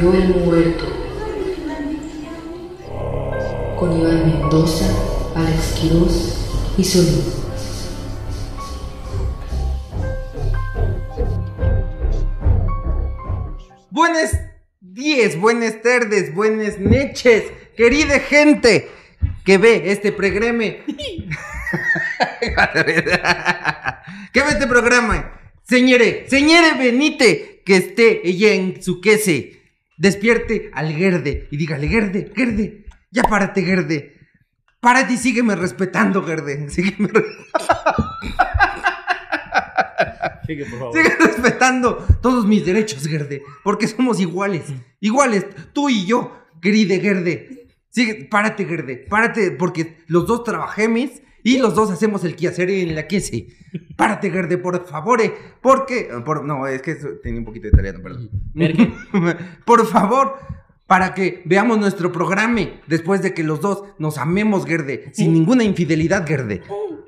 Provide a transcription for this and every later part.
Subió el muerto. Con Iván Mendoza, Alex Quiroz y Solín. Buenas 10, buenas tardes, buenas noches, querida gente que ve este programa. que ve este programa. Señore, señore Benite, que esté ella en su quese. Despierte al Gerde y dígale, Gerde, Gerde, ya párate, Gerde. Párate y sígueme respetando, Gerde. Sígueme Sigue, por favor. Sigue respetando todos mis derechos, Gerde, porque somos iguales, iguales, tú y yo, querida Gerde. Sigue, párate, Gerde, párate, porque los dos trabajemos y los dos hacemos el quehacer en la quese. Párate, Gerde, por favor, porque... por- no, es que tenía un poquito de italiano, perdón. Por favor, para que veamos nuestro programa después de que los dos nos amemos, Gerde, sin ninguna infidelidad, Gerde.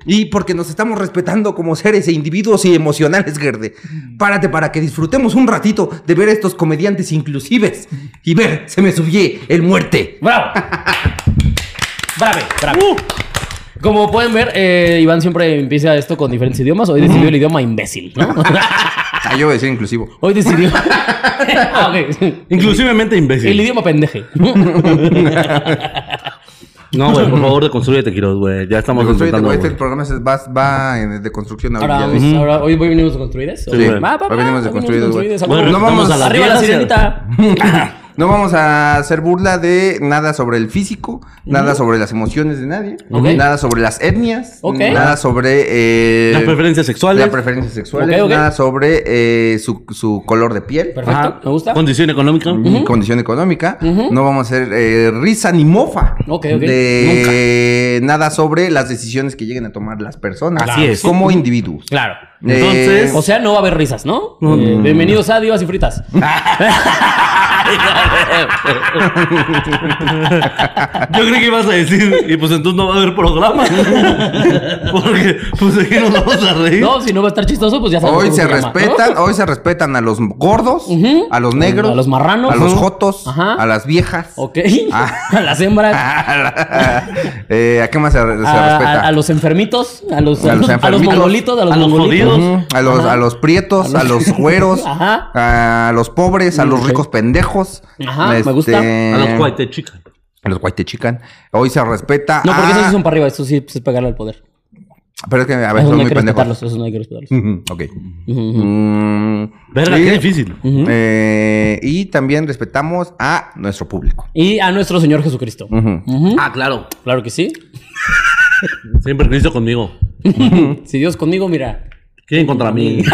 Y porque nos estamos respetando como seres e individuos y emocionales, Gerde. Párate para que disfrutemos un ratito de ver estos comediantes inclusives. Y ver, se me subió el muerte. ¡Bravo! ¡Brave! ¡Bravo! Como pueden ver, eh, Iván siempre empieza esto con diferentes idiomas. Hoy decidió el idioma imbécil, ¿no? Ah, yo voy a decir inclusivo. Hoy decidió. Ah, ok. Inclusivemente imbécil. El idioma pendeje. No, güey, por favor, deconstrúyete, Quiroz, güey. Ya estamos Construyete, intentando, güey, este programa es- va, va en- de construcción ahorita. Ahora, ya ves. vamos- ahora, hoy hoy venimos de construides. Sí, güey. Va, va, Hoy venimos de construidos, güey. Bueno, No vamos a la Arriba la vieja, sirenita. No vamos a hacer burla de nada sobre el físico, nada sobre las emociones de nadie, nada sobre las etnias, nada sobre eh, Las preferencias sexuales. las preferencias sexuales, Ok, ok. nada sobre eh, su, su color de piel, Perfecto, Ajá. me gusta. Condición económica. condición económica. No vamos a hacer eh, risa ni mofa de nada sobre las decisiones que lleguen a tomar las personas Así es. como individuos. Claro. Eh, Entonces- O sea, no va a haber risas, ¿no? Eh, bienvenidos a Divas y Fritas. Yo creí que ibas a decir, y pues entonces no va a haber programa. Porque, pues de qué nos vamos a reír. No, si no va a estar chistoso, pues ya sabemos Hoy se llama, ¿no? respetan, hoy se respetan a los gordos, a los negros, A los marranos. a los jotos, Ajá. a las viejas. Ok. Ah. A las hembras. Eh, ¿A qué más se, se a, respeta? a- a los enfermitos. A los, A a los los, a los enfermitos. mongolitos. A los, A los mongolitos. A los, a los prietos, A a los- güeros, Ajá. a los pobres, a los ricos pendejos. Este, Ajá, me gusta. A los cuaite chicas. A los white chican. Hoy se respeta. No, porque a- esos sí son para arriba. Esto sí pues, es pegarle al poder. Pero es que a ver, Esos son no hay muy que respetarlos. pendejos. Esos no hay que respetarlos. Ujú, Ok. Mm, Verga, y- qué difícil. eh, y también respetamos a nuestro público. Y a nuestro Señor Jesucristo. Ah, claro. Claro que sí. Siempre Cristo conmigo. Si Dios conmigo, mira. ¿Quién contra mí?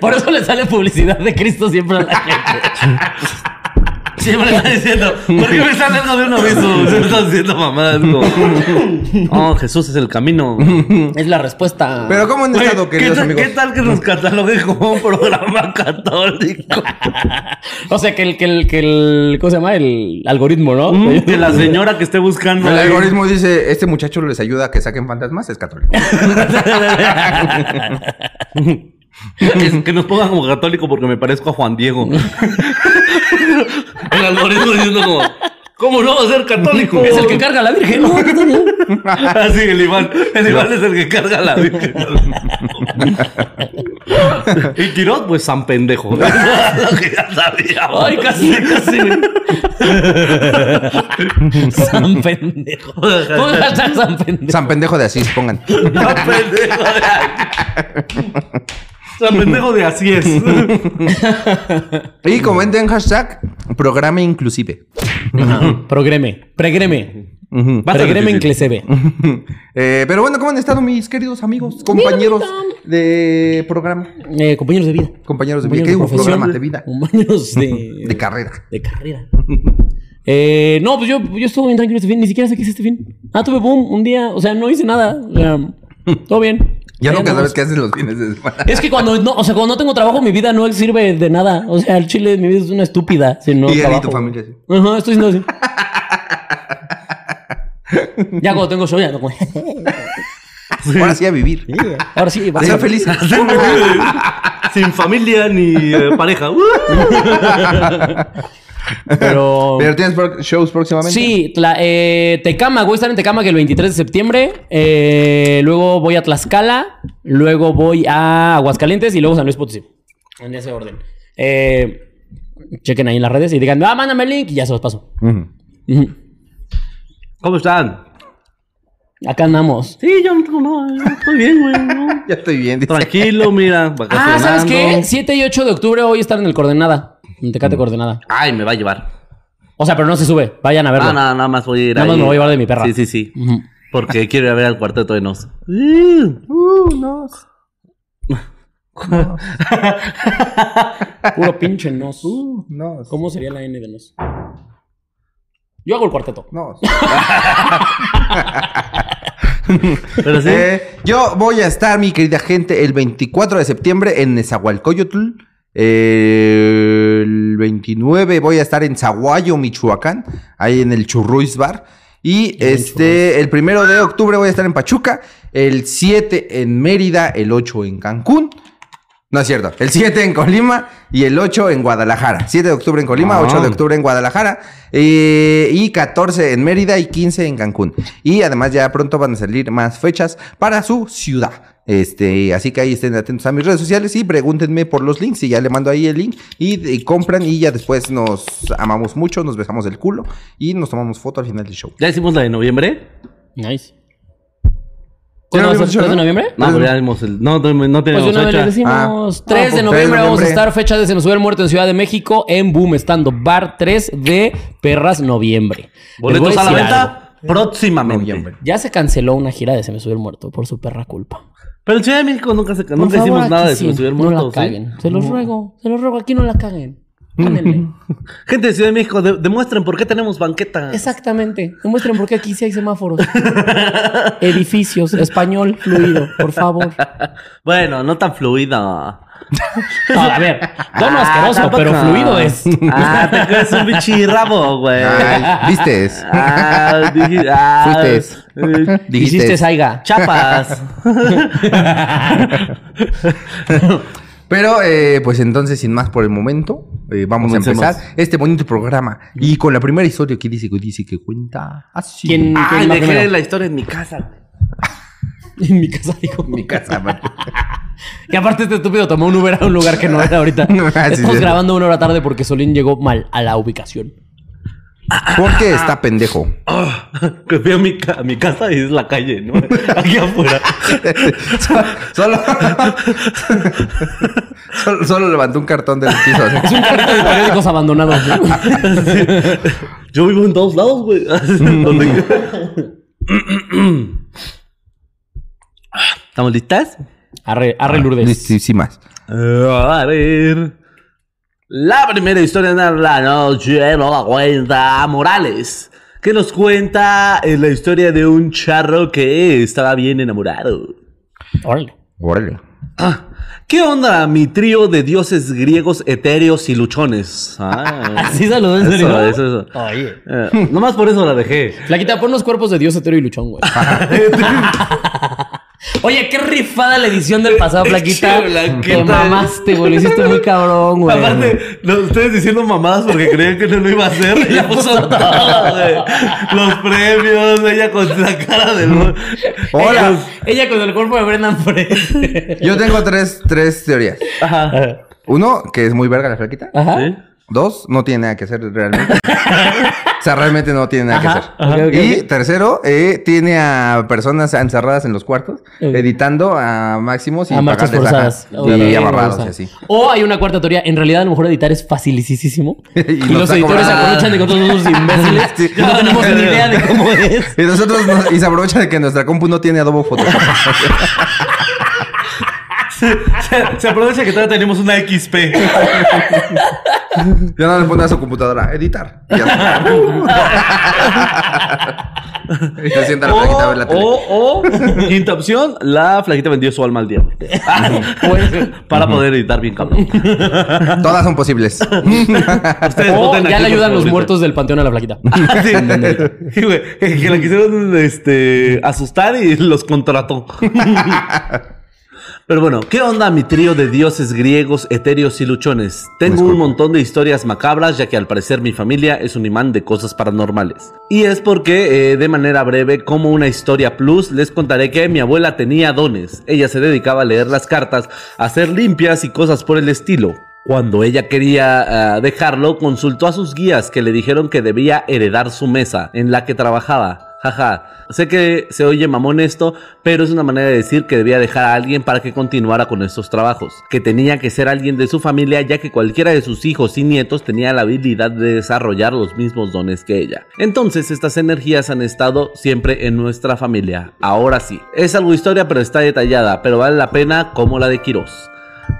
Por eso le sale publicidad de Cristo siempre a la gente. Siempre está diciendo, ¿por qué me están dando de un aviso? Se me están diciendo mamadas. como, Oh, Jesús es el camino. Es la respuesta. Pero ¿cómo han estado, ¿qué, queridos tal, amigos? qué tal que nos catalogue como un programa católico? O sea, que el, que el, que el, ¿cómo se llama? El algoritmo, ¿no? Mm, que la señora que esté buscando. El ahí- algoritmo dice, este muchacho les ayuda a que saquen fantasmas, es católico. que, que nos pongan como católico porque me parezco a Juan Diego. el algoritmo diciendo como, ¿cómo no va a ser católico? Es el que carga a la Virgen. No. Así, el Iván. El Iván es el que carga la Virgen. y Tirot, pues San Pendejo. Lo que ya sabíamos. Ay, casi, casi. San pendejo. Hashtag San pendejo. San pendejo de Asís, pongan. San Pendejo de San Pendejo de así es. Y comenten hashtag programa inclusive. Progreme. Pregreme. A ser Pregreme inclesebe. Eh, pero bueno, ¿cómo han estado mis queridos amigos, compañeros de programa? Eh, compañeros de vida. Compañeros de vida. ¿Qué digo? Programa de vida. Compañeros de... De carrera. De carrera. Eh, no, pues yo, yo estuve bien tranquilo este fin. Ni siquiera sé qué hice este fin. Ah, tuve boom un día. O sea, no hice nada. O sea, todo bien. Ya Ahí nunca sabes qué haces los fines de semana. Es que cuando no, o sea, cuando no tengo trabajo, mi vida no sirve de nada. O sea, el chile, mi vida es una estúpida. Si no y y tu familia, sí. Ajá, estoy siendo así. ya cuando tengo show, ya no. Ahora sí a vivir. Ahora sí, va A ser feliz. Sin familia ni eh, pareja. Pero. ¿Pero tienes shows próximamente? Sí, Tla- eh, Tecama, voy a estar en Tecama que el 23 de septiembre. Eh, luego voy a Tlaxcala. Luego voy a Aguascalientes y luego San Luis Potosí. En ese orden. Eh, chequen ahí en las redes y digan, ah, mándame el link y ya se los paso. ¿Cómo están? Acá andamos. Sí, yo no, no, yo estoy bien, güey. no. Ya estoy bien. dice. Tranquilo, mira. Ah, ¿sabes qué? vacacionando. 7 y 8 de octubre voy a estar en el Coordenada. En Tecate Coordenada. Ay, me va a llevar. O sea, pero no se sube. Vayan a verlo. Ah, nada, nada más voy a ir Nada más ahí. me voy a llevar de mi perra. Sí, sí, sí. Porque quiero ir a ver al cuarteto de Nos. Uh, no. Puro pinche nos. Uh, no. ¿Cómo sería la N de nos? Yo hago el cuarteto. No. Pero sí. Eh, yo voy a estar, mi querida gente, el 24 de septiembre en Nezahualcóyotl. Eh, 29 voy a estar en Zaguayo, Michoacán, ahí en el Churruis Bar. Y este, el primero de octubre voy a estar en Pachuca, el 7 en Mérida, el 8 en Cancún. No es cierto, el 7 en Colima y el 8 en Guadalajara. 7 de octubre en Colima, Ah. 8 de octubre en Guadalajara eh, y 14 en Mérida y 15 en Cancún. Y además ya pronto van a salir más fechas para su ciudad. Este, así que ahí estén atentos a mis redes sociales y pregúntenme por los links y ya le mando ahí el link y, y compran y ya después nos amamos mucho, nos besamos el culo y nos tomamos foto al final del show. ¿Ya hicimos la de noviembre? Nice. ¿Ya ¿Cuándo no va a habíamos ¿3 de noviembre? No, pero ya vimos el. No, no, no Pues tenemos fecha. les decimos. Ah. 3 Ah, de pues, noviembre 3 de vamos a estar fecha de Se me sube el muerto en Ciudad de México en Boom Estando Bar 3 de Perras Noviembre. Boletos a la decir algo. venta próximamente. Noviembre. Ya se canceló una gira de Se me sube el muerto por su perra culpa. Pero en Ciudad de México nunca, se, nunca favor, hicimos nada de Se me sí, subió el No muerto. la ¿sí? caguen. Se los ruego, se los ruego, aquí no la caguen. Ándenle. Gente de Ciudad de México, de- demuestren por qué tenemos banqueta. Exactamente. Demuestren por qué aquí sí hay semáforos. Edificios, español fluido, por favor. Bueno, no tan fluida. No, a ver, tono Ah, asqueroso, tampoco. pero fluido es. Ah, te crees un bichirrabo, güey. ¿Viste? Ah, ah, Fuiste. eh, Dijiste. Hiciste saiga. chapas. Pero, eh, pues entonces, sin más por el momento, eh, vamos Comencemos. a empezar este bonito programa. Y con la primera historia que dice que dice que cuenta así. ¿Quién, Ay, quién dejé primero? la historia en mi casa, güey. En mi casa, dijo. En mi casa, man. Que aparte este estúpido tomó un Uber a un lugar que no era ahorita. Ah, Estamos sí. grabando una hora tarde porque Solín llegó mal a la ubicación. Porque está pendejo. Ah, que fui a mi, a mi casa y es la calle, ¿no? Aquí afuera. solo, solo, solo levantó un cartón del piso. así. Es un carrito de periódicos abandonados. ¿no? Yo vivo en todos lados, güey. Donde- ¿Estamos listas? Arre, arre Lourdes. Sí, sí, más. A ver. La primera historia de la noche nos la cuenta Morales. Que nos cuenta la historia de un charro que estaba bien enamorado. Órale. Órale. Ah, ¿Qué onda mi trío de dioses griegos etéreos y luchones? Ah, ¿Así saludó en serio? Eso, eso, eso. Oye. Eh, nomás por eso la dejé. Flaquita, pon los cuerpos de Dios hetero y luchón, güey. Oye, qué rifada la edición del pasado, Flaquita. Te mamaste, güey. Lo hiciste muy cabrón, güey. Aparte, lo- ustedes diciendo mamadas porque creían que no lo iba a hacer. Ella puso todo, güey. Los premios, ella con la cara del. Ella, Hola. ella con el cuerpo de Brendan Fraser. Yo tengo tres, tres teorías. Ajá. Uno, que es muy verga la flaquita. Ajá. ¿Sí? Dos, no tiene nada que hacer realmente. O sea, realmente no tiene nada que Ajá, hacer. ok, ok, y ok. tercero, eh, tiene a personas encerradas en los cuartos, Ok. editando a máximos y A marchas forzadas. ajá, y amarrados o y así. O hay una cuarta teoría. En realidad, a lo mejor editar es facilísimo. Y y, los editores se aprovechan de que todos somos imbéciles. Sí. No tenemos ni idea de cómo es. Y nosotros nos- y se aprovecha de que nuestra compu no tiene Adobe Photoshop. Se, se aprovecha que todavía tenemos una XP. ya no le pone a su computadora, editar. Y, ya. Y se sienta la flaquita a ver la tele. o, o, quinta opción, la flaquita vendió su alma al diablo. Para poder editar bien cabrón. Todas son posibles. Ustedes O voten ya le ayudan los muertos del panteón a la flaquita. Sí, Sí, güey, que la quisieron este, asustar y los contrató. Pero bueno, ¿qué onda mi trío de dioses griegos, etéreos y luchones? Tengo un montón de historias macabras, ya que al parecer mi familia es un imán de cosas paranormales. Y es porque, eh, de manera breve, como una historia plus, les contaré que mi abuela tenía dones. Ella se dedicaba a leer las cartas, a hacer limpias y cosas por el estilo. Cuando ella quería ah, dejarlo, consultó a sus guías que le dijeron que debía heredar su mesa en la que trabajaba. Jaja, sé que se oye mamón esto, pero es una manera de decir que debía dejar a alguien para que continuara con estos trabajos. Que tenía que ser alguien de su familia ya que cualquiera de sus hijos y nietos tenía la habilidad de desarrollar los mismos dones que ella. Entonces estas energías han estado siempre en nuestra familia. Ahora sí, es algo historia pero está detallada, pero vale la pena como la de Quirós.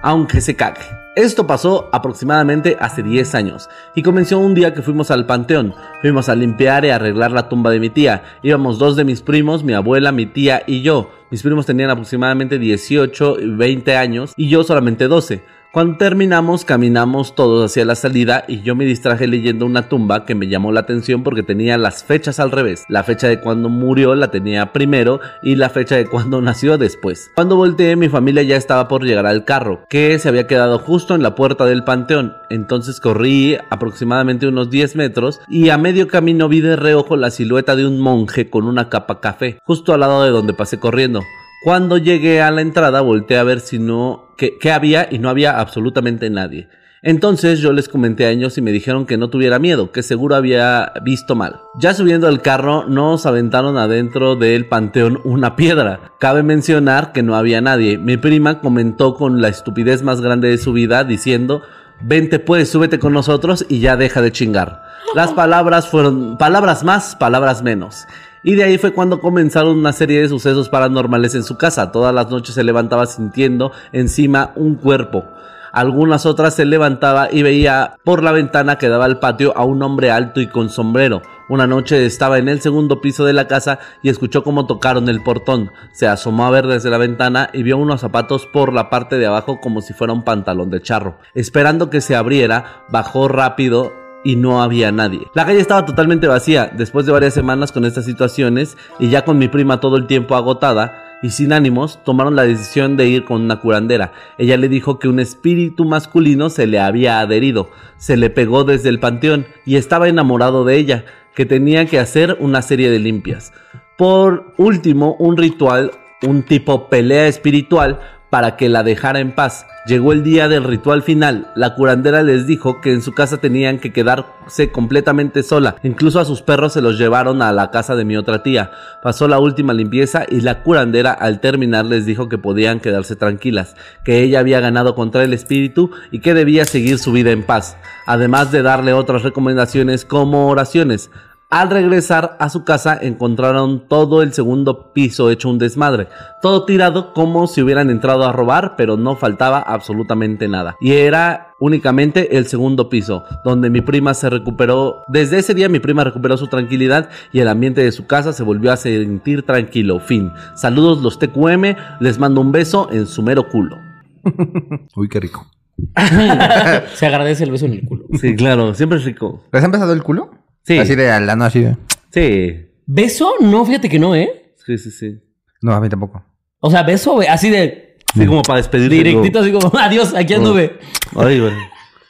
Aunque se cague. Esto pasó aproximadamente hace 10 años y comenzó un día que fuimos al panteón. Fuimos a limpiar y arreglar la tumba de mi tía. Íbamos dos de mis primos, mi abuela, mi tía y yo. Mis primos tenían aproximadamente 18 y 20 años y yo solamente 12. Cuando terminamos, caminamos todos hacia la salida y yo me distraje leyendo una tumba que me llamó la atención porque tenía las fechas al revés. La fecha de cuando murió la tenía primero y la fecha de cuando nació después. Cuando volteé, mi familia ya estaba por llegar al carro, que se había quedado justo en la puerta del panteón. Entonces corrí aproximadamente unos 10 metros y a medio camino vi de reojo la silueta de un monje con una capa café, justo al lado de donde pasé corriendo. Cuando llegué a la entrada volteé a ver si no qué, había y no había absolutamente nadie. Entonces yo les comenté a ellos y me dijeron que no tuviera miedo, que seguro había visto mal. Ya subiendo al carro nos aventaron adentro del panteón una piedra. Cabe mencionar que no había nadie. Mi prima comentó con la estupidez más grande de su vida diciendo, vente pues, súbete con nosotros y ya deja de chingar. Las palabras fueron palabras más, palabras menos. Y de ahí fue cuando comenzaron una serie de sucesos paranormales en su casa. Todas las noches se levantaba sintiendo encima un cuerpo. Algunas otras se levantaba y veía por la ventana que daba al patio a un hombre alto y con sombrero. Una noche estaba en el segundo piso de la casa y escuchó cómo tocaron el portón. Se asomó a ver desde la ventana y vio unos zapatos por la parte de abajo como si fuera un pantalón de charro. Esperando que se abriera, bajó rápido y no había nadie. La calle estaba totalmente vacía después de varias semanas con estas situaciones y ya con mi prima todo el tiempo agotada y sin ánimos, tomaron la decisión de ir con una curandera. Ella le dijo que un espíritu masculino se le había adherido, se le pegó desde el panteón y estaba enamorado de ella, que tenía que hacer una serie de limpias. Por último, un ritual, un tipo pelea espiritual para que la dejara en paz. Llegó el día del ritual final. La curandera les dijo que en su casa tenían que quedarse completamente sola. Incluso a sus perros se los llevaron a la casa de mi otra tía. Pasó la última limpieza y la curandera al terminar les dijo que podían quedarse tranquilas, que ella había ganado contra el espíritu y que debía seguir su vida en paz. Además de darle otras recomendaciones como oraciones. Al regresar a su casa encontraron todo el segundo piso hecho un desmadre, todo tirado como si hubieran entrado a robar, pero no faltaba absolutamente nada. Y era únicamente el segundo piso, donde mi prima se recuperó. Desde ese día mi prima recuperó su tranquilidad y el ambiente de su casa se volvió a sentir tranquilo. Fin. Saludos los TQM, les mando un beso en su mero culo. Uy, qué rico. Se agradece el beso en el culo. Sí, claro, siempre es rico. ¿Les ha empezado el culo? Sí. Así de al lano, así de. Sí, ¿Beso? No, fíjate que no, ¿eh? sí, sí, sí. No, a mí tampoco. O sea, beso, güey, así de Sí, como para despedirse. directito, así como, adiós, aquí anduve. Ay, bueno.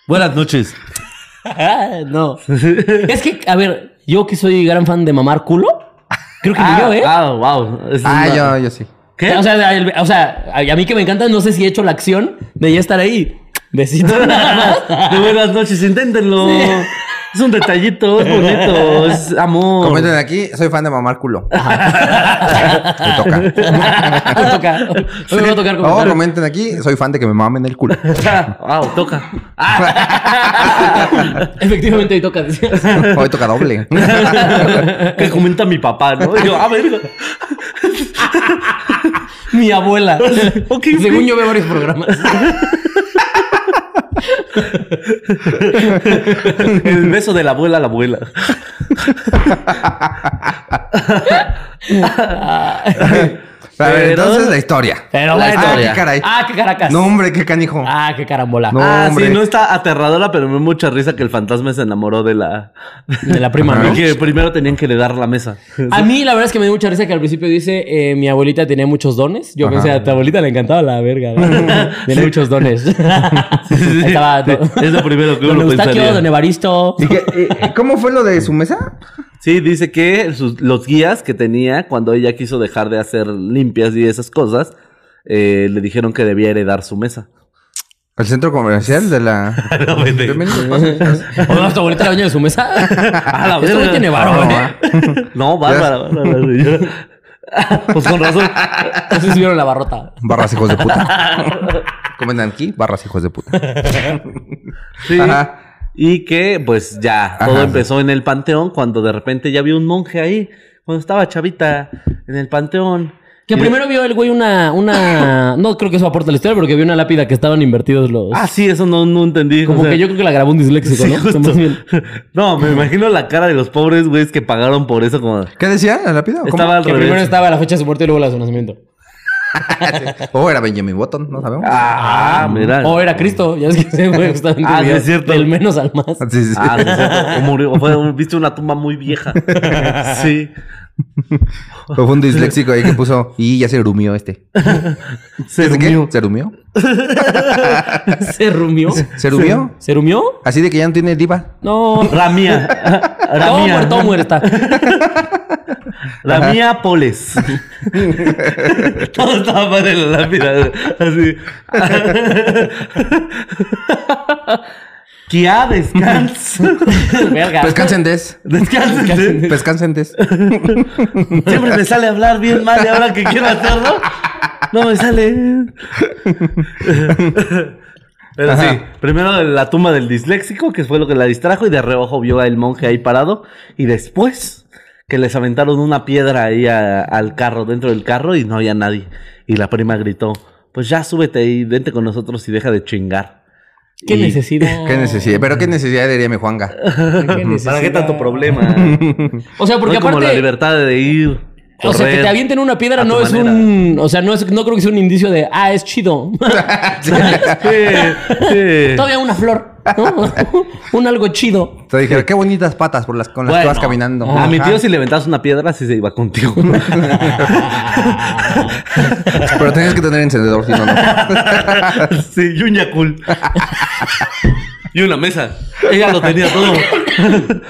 Buenas noches. no. Es que, a ver, yo que soy gran fan de mamar culo, creo que ni yo, ¿eh? Ah, wow. Es Ah, una- yo, yo sí. ¿Qué? O sea, el- o sea, a mí que me encanta, no sé si he hecho la acción de ya estar ahí. Besito nada más. De buenas noches, inténtenlo. Es un detallito, es bonito, es amor. Comenten aquí, soy fan de mamar culo. Me toca. Me toca. Hoy me va a tocar comentar. comenten aquí, soy fan de que me mamen el culo. wow, toca. Efectivamente, hoy toca. decías. Hoy toca doble. que comenta mi papá, ¿no? Y yo, ah, verga. Mi abuela. Según yo veo varios programas. El beso de la abuela a la abuela. A ver, Pero- entonces la historia. Pero La bueno. Ah, historia. qué caray. Ah, qué caracas. No, hombre, qué canijo. Ah, qué carambola. No. ah, hombre. sí, no está aterradora, pero me da mucha risa que el fantasma se enamoró de la... De la prima. ¿no? Y que primero tenían que heredar la mesa. A mí la verdad es que me dio mucha risa que al principio dice eh, mi abuelita tenía muchos dones. Yo Ajá. pensé, a tu abuelita le encantaba la verga. Tenía muchos dones. Ahí estaba Sí, es lo primero que Don uno Eustaquio, pensaría. Don Evaristo. ¿Y qué- eh, ¿Cómo fue lo de su mesa? Sí, dice que sus- los guías que tenía cuando ella quiso dejar de hacer limpias y esas cosas, eh, le dijeron que debía heredar su mesa. El centro comercial de la. No, vete. ¿O tu abuelita era dueña de su mesa? A la Este güey tiene varo, ¿eh? No, bárbara. Pues con razón. Si vieron la barrota. Barras hijos de puta. Comentan aquí, barras hijos de puta. Sí. Ajá. Y que pues ya todo empezó en el panteón cuando de repente ya vio un monje ahí, cuando estaba chavita en el panteón. Que primero vio el güey una, una... No creo que eso aporte a la historia, porque vio una lápida que estaban invertidos los... Ah, sí, eso no, no entendí. Como o sea, que yo creo que la grabó un disléxico, sí, ¿no? justo. Más bien. No, me imagino la cara de los pobres güeyes que pagaron por eso como... ¿Qué decía la lápida? ¿Cómo? Estaba al Que revés. primero estaba la fecha de su muerte y luego la de su nacimiento. O era Benjamin Button, no sabemos. Ah, mira. O era Cristo, ya es que ese güey justamente Ah, sí, es cierto. del menos al más. Sí, sí. Ah, sí, es cierto. O murió, o fue, viste una tumba muy vieja. Sí. Fue un disléxico ahí que puso. Y ya se rumió este. Se ¿Este qué? durmió. ¿Se rumió? ¿Se rumió? ¿Se rumió? ¿Se rumió? Así de que ya no tiene diva. No. Ramía. Ramía. muerto, todo muerta. Ramía Poles. Todo estaba padre en la lápida. Así. Kia, descansa. Verga. Pescansen des. Descansen. Pescansen des. Siempre me sale hablar bien mal y ahora que quiero hacerlo, no me sale. Pero sí, primero la tumba del disléxico, que fue lo que la distrajo, y de reojo vio al monje ahí parado, y después que les aventaron una piedra ahí a- al carro, dentro del carro, y no había nadie. Y la prima gritó, pues ya súbete y vente con nosotros y deja de chingar. ¿Qué Y- necesidad? ¿Qué necesidad? Pero qué necesidad diría mi Juanga. ¿Qué necesidad? ¿Para qué tanto problema? O sea, porque no es como la aparte... libertad de ir. O sea, que te avienten una piedra no es manera. un... O sea, no, es, no creo que sea un indicio de... Ah, es chido. Sí, sí. Todavía una flor. ¿No? un algo chido. Te dijeron, qué bonitas patas por las, con las que vas caminando. A mi Ajá. tío si le aventabas una piedra, sí se iba contigo. Pero tenías que tener encendedor, si no, no. sí, y un Yakul. y una mesa. Ella lo tenía todo.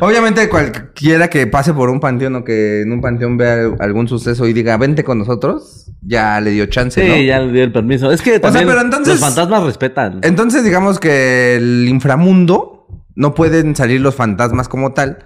Obviamente, cualquiera que pase por un panteón o que en un panteón vea algún suceso y diga, vente con nosotros, ya le dio chance, Sí, ¿no? ya le dio el permiso. Es que sea, también pero entonces- los fantasmas respetan. Entonces, digamos que el inframundo no pueden salir los fantasmas como tal,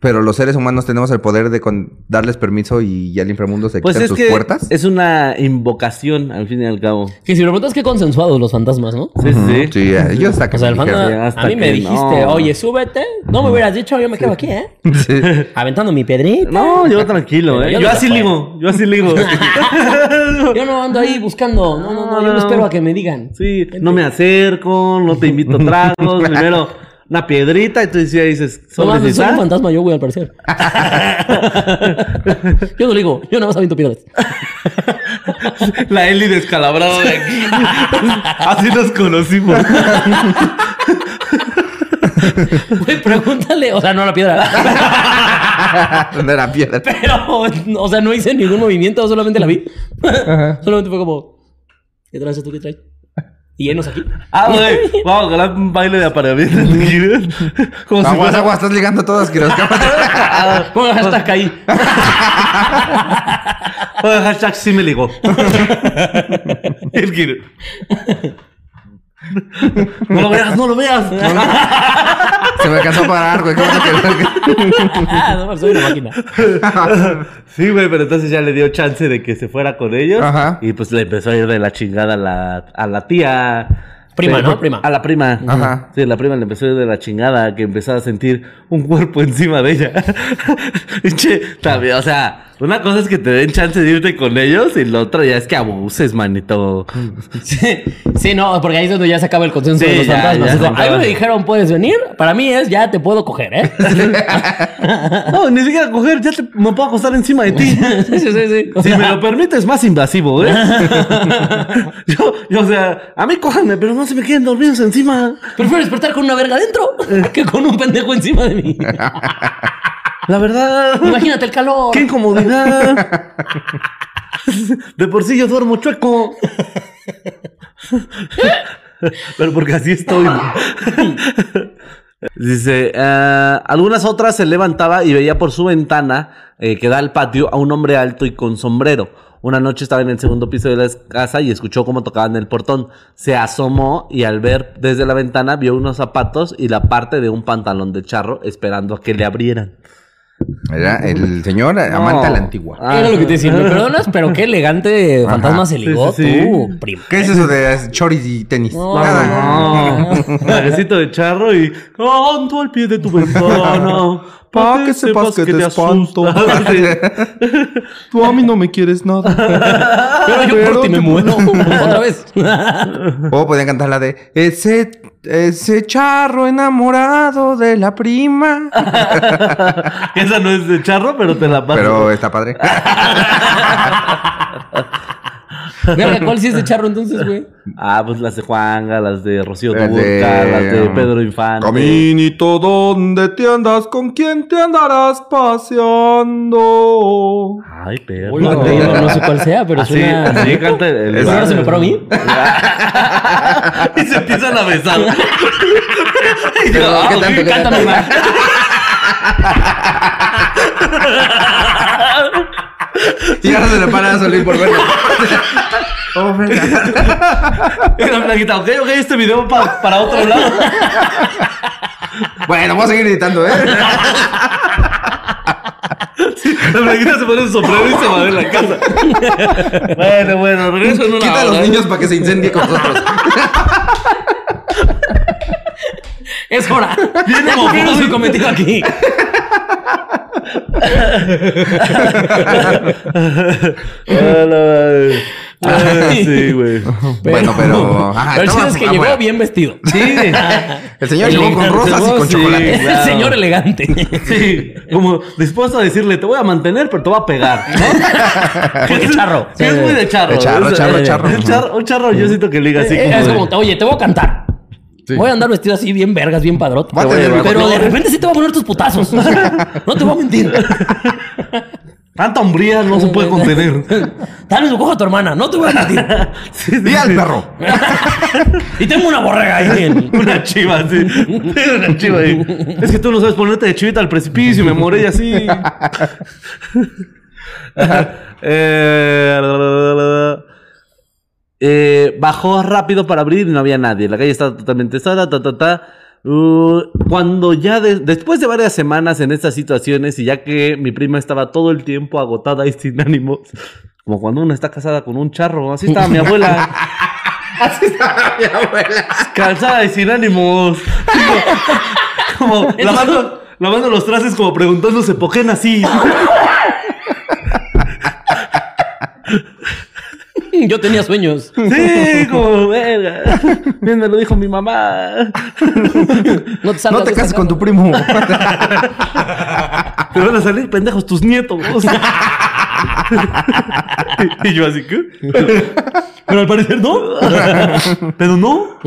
pero los seres humanos tenemos el poder de con- darles permiso y ya el inframundo se Pues quita sus que puertas. es una invocación, al fin y al cabo. Que si lo preguntas, qué consensuados los fantasmas, ¿no? Sí, sí. Sí, yo hasta que O sea, el fantasma... hasta A mí me dijiste, no. oye, súbete. No me hubieras dicho, yo me quedo aquí, ¿eh? Sí. Aventando mi pedrita. No, yo tranquilo, ¿eh? yo Yo así ligo, yo así ligo. Yo no ando ahí buscando. No, no, no. Yo no espero a que me digan. Sí, no me acerco, no te invito tragos. Primero una piedrita y tú decías, dices, No ¿sobres mames, y soy un fantasma yo, güey, al parecer. yo no digo, yo nada más aviento piedras. La Eli descalabrada de aquí. Así nos conocimos. Güey, pregúntale. O sea, no a la piedra. de la piedra. Pero, o sea, no hice ningún movimiento, solamente la vi. solamente fue como, ¿qué traes tú? ¿Qué traes? Y enos aquí. Ah, güey, vamos a ganar un baile de apareamiento. Como si Aguas, fuera- aguas, estás ligando todas que los Pongo el hashtag ahí. Oye, hashtag sí me ligó. El. No lo veas, no lo veas. Se me alcanzó a parar, güey. que- ah, no, soy una máquina. Sí, güey, pero entonces ya le dio chance de que se fuera con ellos. Ajá. Y pues le empezó a ir de la chingada a la, a la tía. Prima, Sí, ¿no? Prima. A la prima. Ajá. Sí, la prima le empezó a ir de la chingada, que empezaba a sentir un cuerpo encima de ella. Che, también, o sea, Una cosa es que te den chance de irte con ellos y la otra ya es que abuses, manito. Sí, sí, no, porque ahí es donde ya se acaba el consenso Sí, de los ya, fantasmas. ya Es se como, Ahí me dijeron, puedes venir. Para mí es, ya te puedo coger, ¿eh? No, ni siquiera coger, ya te- me puedo acostar encima de ti. sí, sí, sí. sí. O Si sea, me lo permites, más invasivo, ¿eh? yo, yo, o sea, a mí cójanme, pero no se me queden dormidos encima. Prefiero despertar con una verga adentro que con un pendejo encima de mí. La verdad, Imagínate el calor. qué incomodidad. De por sí yo duermo chueco. Pero porque así estoy. Dice, "Ah, algunas otras se levantaba y veía por su ventana eh, que da al patio a un hombre alto y con sombrero. Una noche estaba en el segundo piso de la casa y escuchó cómo tocaban el portón. Se asomó y al ver desde la ventana vio unos zapatos y la parte de un pantalón de charro esperando a que le abrieran. Era el señor amante a la antigua. Ah. Era lo que te decía. ¿Me perdonas? Pero qué elegante fantasma se Sí, ligó sí, sí. tú, primo. ¿Qué es eso de choris y tenis? No, Nada. no. De charro y canto al pie de tu ventana. Pa' que sepas que te espanto. asusta. Sí. Tú a mí no me quieres nada. Pero yo por ti me te- muero. Otra vez. O podían cantar la de ese, ese charro enamorado de la prima. Esa no es de charro, pero te la paso. Pero está padre. Verga, ¿cuál sí es de charro entonces, güey? Ah, pues las de Juanga, las de Rocío Las Turca, de- las de Pedro Infante. Caminito, ¿dónde te andas? ¿Con quién te andarás paseando? Ay, perro. No, no sé cuál sea, pero Así, suena. así canta el... ¿Eso ahora se me paró a mí? y se empiezan a besar. Y yo, ah, ¿qué ok, tanto, qué Cántame? Y ahora se le para a salir por verlo. oh, verga. Y la flaquita, ok, ok, este video pa- para otro lado. Bueno, voy a seguir editando, ¿eh? La flaquita se pone un sombrero y se va de la casa. Bueno, bueno, regreso en una Quita a los niños para que se incendie con nosotros. Es hora. Viene homofóbico. su cometido aquí. Ah, Sí, güey. Bueno, pero- ajá, pero el chiste es que llegó bien vestido. Sí. El señor llegó con rosas y con sí. chocolate. Es el Claro. señor elegante. Sí, como dispuesto a decirle, te voy a mantener, pero te voy a pegar, ¿no? Porque Es- charro. sí, es muy de charro. De charro, charro, charro. Un charro, charro yo siento que liga así Eh, como. es como, oye, te voy a cantar. Sí. Voy a andar vestido así bien vergas, bien padrote. Voy a tener Pero de repente sí te voy a poner tus putazos. No te voy a mentir. Tanta hombría no se puede contener. Dale su cojo a tu hermana, no te voy a mentir. Sí, sí, Y al sí. perro. Y tengo una borrega ahí. en- Una chiva, sí. Una chiva ahí. Es que tú no sabes ponerte de chivita al precipicio y me moré y así. Eh, la, la, la, la, la. Eh, bajó rápido para abrir y no había nadie. La calle estaba totalmente sola. Ta, ta, ta. Uh, cuando ya de- después de varias semanas en estas situaciones y ya que mi prima estaba todo el tiempo agotada y sin ánimos, como cuando uno está casada con un charro, así estaba mi abuela. Así estaba mi abuela. Cansada y sin ánimos. Como lavando, lavando los trastes como preguntándose por qué nací. Yo tenía sueños. Sí, como verga. Bien me lo dijo mi mamá. No te salgas No te de cases con tu primo. Te van a salir pendejos tus nietos. y yo así que. Pero al parecer no. Pero no.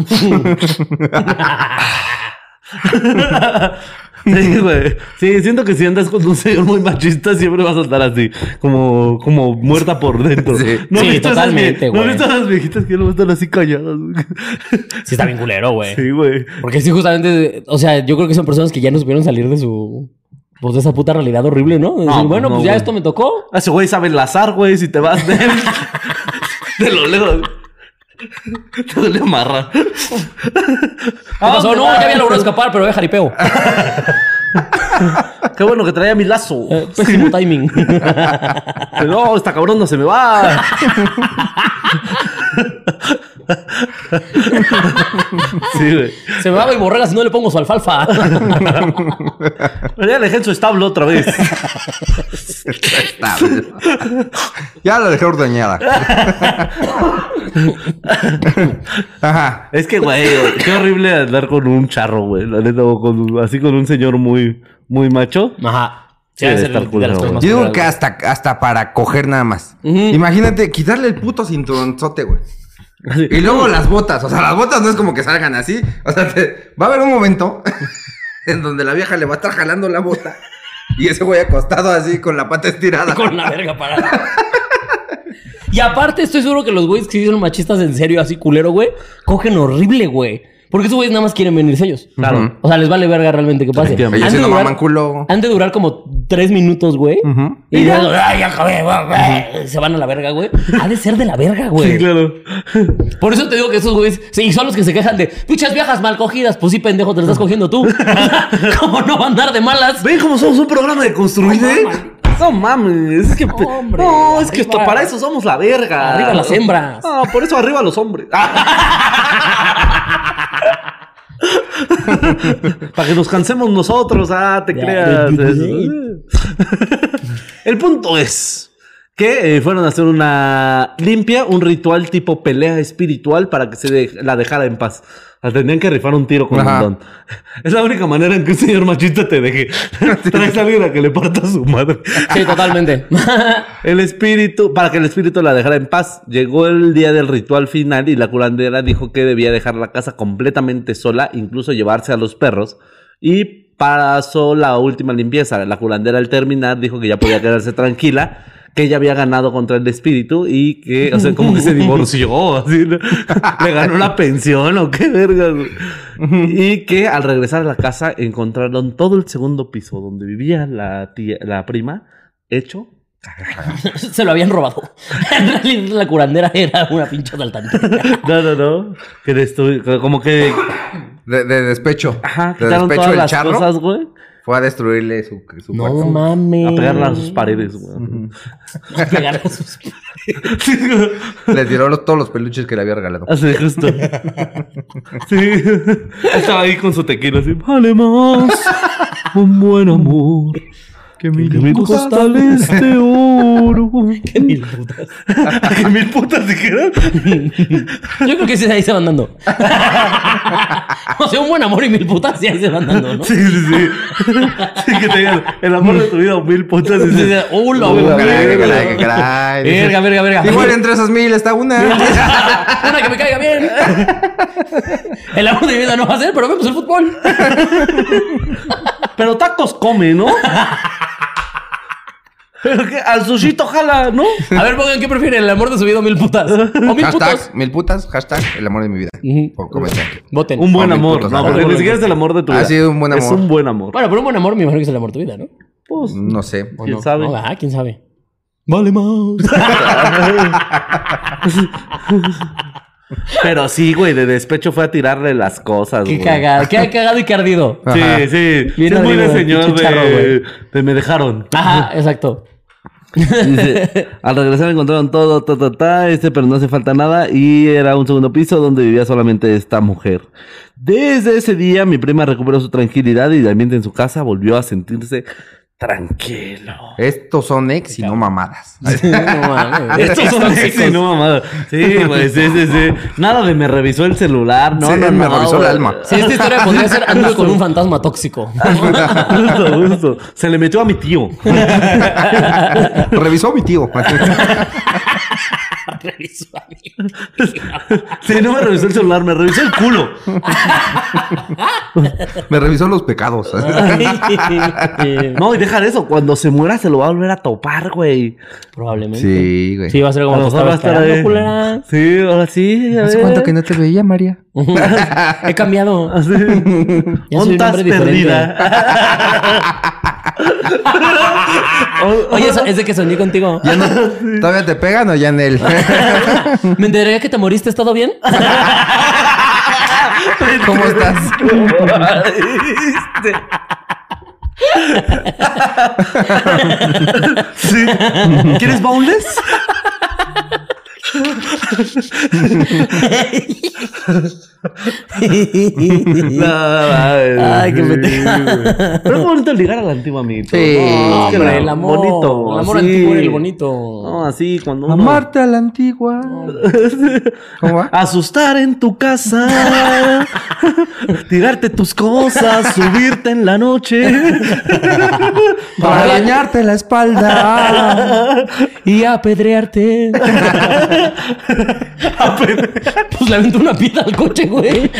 Sí, güey. Sí, siento que si andas con un señor muy machista, siempre vas a estar así, como, como muerta por dentro. Sí. ¿No Sí, totalmente, vie- ¿No güey. visto a las viejitas que luego están así calladas? güey? Sí, está bien culero, güey. Sí, güey. Porque sí, justamente, o sea, yo creo que son personas que ya no supieron salir de su. Pues de esa puta realidad horrible, ¿no? No, decir, bueno, no, pues ya güey. esto me tocó. Ese güey sabe enlazar, güey, si te vas de él. de lo lejos. Te le amarra. ¿Qué pasó? No, ya había logrado escapar, pero ve jaripeo. Qué bueno que traía mi lazo. Eh, Pésimo timing. No, esta cabrón no se me va. Sí, güey. Se me va y borrega si no le pongo su alfalfa. Pero ya le dejé en su establo otra vez. Ya la dejé ordeñada. Ajá. Es que, güey, qué horrible andar con un charro, güey. La neta, o con- así con un señor muy, muy macho. Ajá. Sí, estar más Yo digo que hasta, hasta para coger nada más. Imagínate quitarle el puto cinturonzote, güey. Y luego las botas. O sea, las botas no es como que salgan así. O sea, te- va a haber un momento en donde la vieja le va a estar jalando la bota. Y ese güey acostado así con la pata estirada. Con la verga parada. Y aparte, estoy seguro que los güeyes que son machistas en serio, así culero, güey, cogen horrible, güey. Porque esos güeyes nada más quieren venirse ellos. Claro. O sea, les vale verga realmente que pase. Ellos de no durar- maman culo. Han de durar como tres minutos, güey. Ujú. Y luego, ay, ya acabé, güey, güey", se van a la verga, güey. Ha de ser de la verga, güey. Sí, claro. Por eso te digo que esos güeyes, sí, son los que se quejan de pinches viejas mal cogidas. Pues sí, pendejo, te las estás cogiendo tú. ¿Cómo no va a andar de malas? ¿Ven cómo somos un programa de construir, No eh? mames. No mames, es que. Hombre, no, es que arriba. para eso somos la verga. Arriba las hembras. Ah, por eso arriba los hombres. Para que nos cansemos nosotros, ah, te creas. El punto es que eh, fueron a hacer una limpia, un ritual tipo pelea espiritual para que se de- la dejara en paz. La tendrían que rifar un tiro con Ajá. un don. Es la única manera en que un señor machista te deje. Traes a alguien a que le parta a su madre. Sí, totalmente. El espíritu, para que el espíritu la dejara en paz, llegó el día del ritual final y la curandera dijo que debía dejar la casa completamente sola, incluso llevarse a los perros. Y pasó la última limpieza. La curandera al terminar dijo que ya podía quedarse tranquila, que ella había ganado contra el espíritu y que, o sea, como que se divorció, así, ¿no? le ganó la pensión o qué verga. Y que al regresar a la casa encontraron todo el segundo piso donde vivía la tía, la prima, hecho Se lo habían robado. En realidad la curandera era una pinche asaltante. No, no, no. Que destruy- como que. De, de despecho. Ajá, de despecho todas el las charro. cosas, güey. Fue a destruirle su, su No cuarto. mames. A pegarla a sus paredes, güey. A pegarle a sus- Le tiró los- todos los peluches que le había regalado. Así, justo. Sí. Estaba ahí con su tequila así. Vale más un buen amor. Que mil, costales de oro. Qué mil putas. que mil putas dijeron. Yo creo que sí, ahí se van dando. o sea, un buen amor y mil putas, sí, ahí se van dando, ¿no? Sí, sí, sí. Sí, que te digan el amor de tu vida o mil putas. Y dices, ¡Uh, la Uy, verga! caray, caray. Verga, verga, verga. Igual entre esas mil está una. Una que me caiga bien. El amor de mi vida no va a ser, pero vemos el fútbol. Pero tacos come, ¿no? Pero al sushito jala, ¿no? A ver, pongan qué prefieren, el amor de su vida o mil putas. O mil hashtag, putos. mil putas, hashtag, el amor de mi vida. Ujú. Por comentar. Voten. Un buen mil amor. putos, No, ajá. porque ni siquiera es el amor de tu Ah, vida. sí, un buen Es amor. un buen amor. Bueno, pero un buen amor me imagino que es el amor de tu vida, ¿no? Pues, No sé. ¿O ¿Quién no? sabe? No, ah, quién sabe. Vale más. pero sí, güey, de despecho fue a tirarle las cosas, Qué güey. cagado. Qué cagado y qué ardido. Sí, Ajá. sí. Sí, es muy de señor de, de me dejaron. Ajá, exacto. Dice, al regresar encontraron todo, ta, ta, ta, este, pero no hace falta nada. Y era un segundo piso donde vivía solamente esta mujer. Desde ese día, mi prima recuperó su tranquilidad y el ambiente en su casa volvió a sentirse tranquilo. Estos son ex y no mamadas. No mames. Estos son sexy, no mamada. Sí, güey, sí, sí, sí. Nada de me revisó el celular, no, Sí, no, me no, revisó el alma. Sí, esta historia podría ser ando con un fantasma tóxico. Justo, justo. Se le metió a mi tío. Revisó a mi tío. Revisó a mí. Sí, no me revisó el celular, me revisó el culo. Me revisó los pecados. No, y dejar eso. Cuando se muera se lo va a volver a topar, güey. Probablemente. Sí, güey. Sí, va a ser como lo estaba estar. Sí, ahora sí. ¿Hace cuánto que no te veía, María? He cambiado. Así. Ya soy un ¿Dónde hombre estás diferente. perdida? Oye, ¿es de que soñé contigo? ¿Ya no, ¿Todavía te pegan o ya en él? ¿Me enteré que te moriste? ¿Todo bien? ¿Cómo estás? Sí. ¿Quieres boneless? Ay, qué pendejo. Pero es bonito ligar a la antigua, amiguito. Sí. No, que hombre, el amor. bonito. El amor así. antiguo era el bonito. No, así cuando uno... Amarte a la antigua. ¿Cómo va? Asustar en tu casa, tirarte tus cosas, subirte en la noche. Para dañarte la espalda. Y apedrearte. pues le aventó una piedra al coche, güey.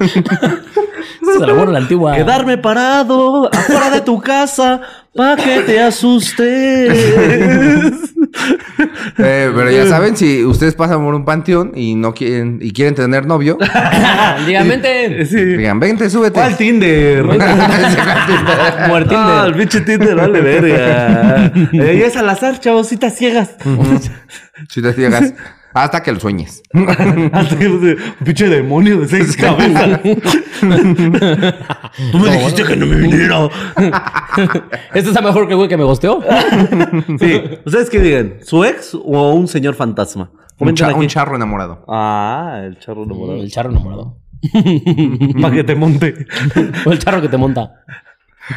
Ese es el amor a la antigua. Quedarme parado afuera de tu casa pa' que te asustes. Eh, pero ya saben, si ustedes pasan por un panteón y no quieren y quieren tener novio, Dígamente. Sí. digan, vente, súbete. ¿Cuál Tinder? Muertinder. Ah, el pinche Tinder, vale verga. Eh, ya es al azar, chavositas ciegas. Llegas hasta que lo sueñes. Hasta que un pinche demonio de seis cabezas. Tú me dijiste que no me viniera. Este está mejor que el güey que me gosteó. Sí. ¿Ustedes qué digan? ¿Su ex o un señor fantasma? Un, Comenten cha- aquí. un charro enamorado. Ah, el charro enamorado. El charro enamorado. Para que te monte. O el charro que te monta.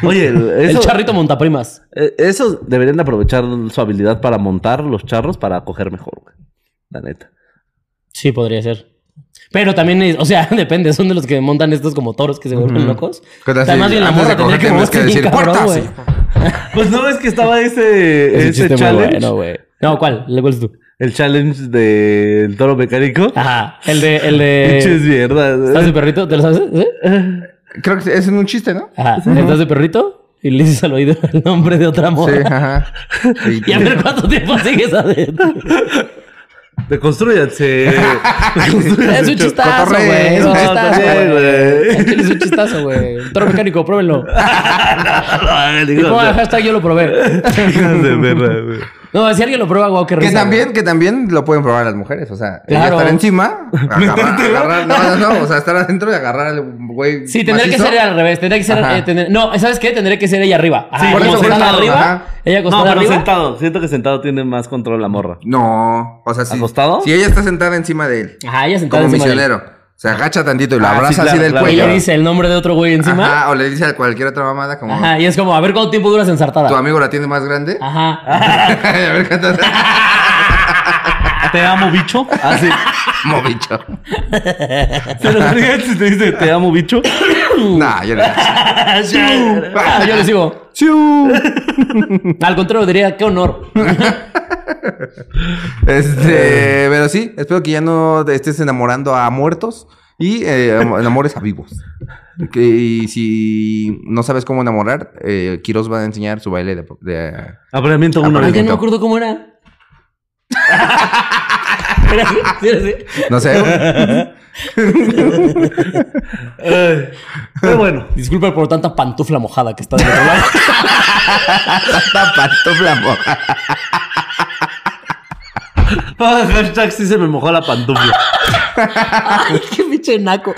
Oye, el- eso, El charrito montaprimas. eh, esos deberían de aprovechar su habilidad para montar los charros para coger mejor, güey. La neta. Sí, podría ser. Pero también, es- o sea, depende. Son de los que montan estos como toros que se vuelven locos. ¿Qué tal O sea, si más bien la morra tendría que que decir, cabrón, "Puertas"? güey. Pues no ves que estaba ese, Ese challenge. bueno, güey. No, ¿cuál? ¿Le cuál es tú? el challenge del toro mecánico. Ajá. El de... El Pinches de... mierdas. ¿Estás de perrito? ¿Te lo sabes? ¿Sí? Creo que es en un chiste, ¿no? Ajá. ¿Estás de perrito? Y le dices al oído el nombre de otra Sí, morra. ajá. Sí. Y a ver cuánto tiempo sigues adentro. Deconstruyanse. Es un chistazo, güey. Es un No, chistazo, güey. Es un chistazo, güey. Toro mecánico, pruébenlo. Digo, pongan el hashtag yo lo probé. hijas de perra, güey. No, si alguien lo prueba, guau, qué Que también, que también lo pueden probar las mujeres. O sea, ella Claro. estar encima, agarrar, agarrar, no, no, no, o sea, estar adentro y agarrar al güey. Sí, tendría que ser al revés. Tendría que ser. Eh, tener- no, ¿sabes qué? Tendría que ser ella arriba. Ajá, Sí, ella por eso, acostada sentado, arriba. ajá. Ella No, acostada pero arriba. sentado. Siento que sentado tiene más control la morra. No, o sea, si, ¿Acostado? si ella está sentada encima de él, Ajá, ella sentada como encima de él. Se agacha tantito y lo Ah, sí, abraza claro, así del claro, Y cuello. le dice el nombre de otro güey encima. Ajá. Ajá, o le dice a cualquier otra mamada como y es como, a ver cuánto tiempo duras ensartada. tu amigo la tiene más grande. Ajá. a ver tal. Te amo, bicho. Así. Movicho. Pero fíjate si te dice te amo, bicho. nah, yo no. Ah, yo le sigo. Al contrario, diría, qué honor. Este, pero sí, espero que ya no te estés enamorando a muertos y eh, am- enamores a vivos. Que, y si no sabes cómo enamorar, eh, Quiroz va a enseñar su baile de... de- Apareamiento uno. Ay, ya Apareamiento. no me acuerdo cómo era. No sé. Eh, pero bueno. Disculpa por tanta pantufla mojada que está del otro lado. Tanta pantufla moja. Ah, hashtag sí se me mojó la pantufla. Ay, qué pinche naco.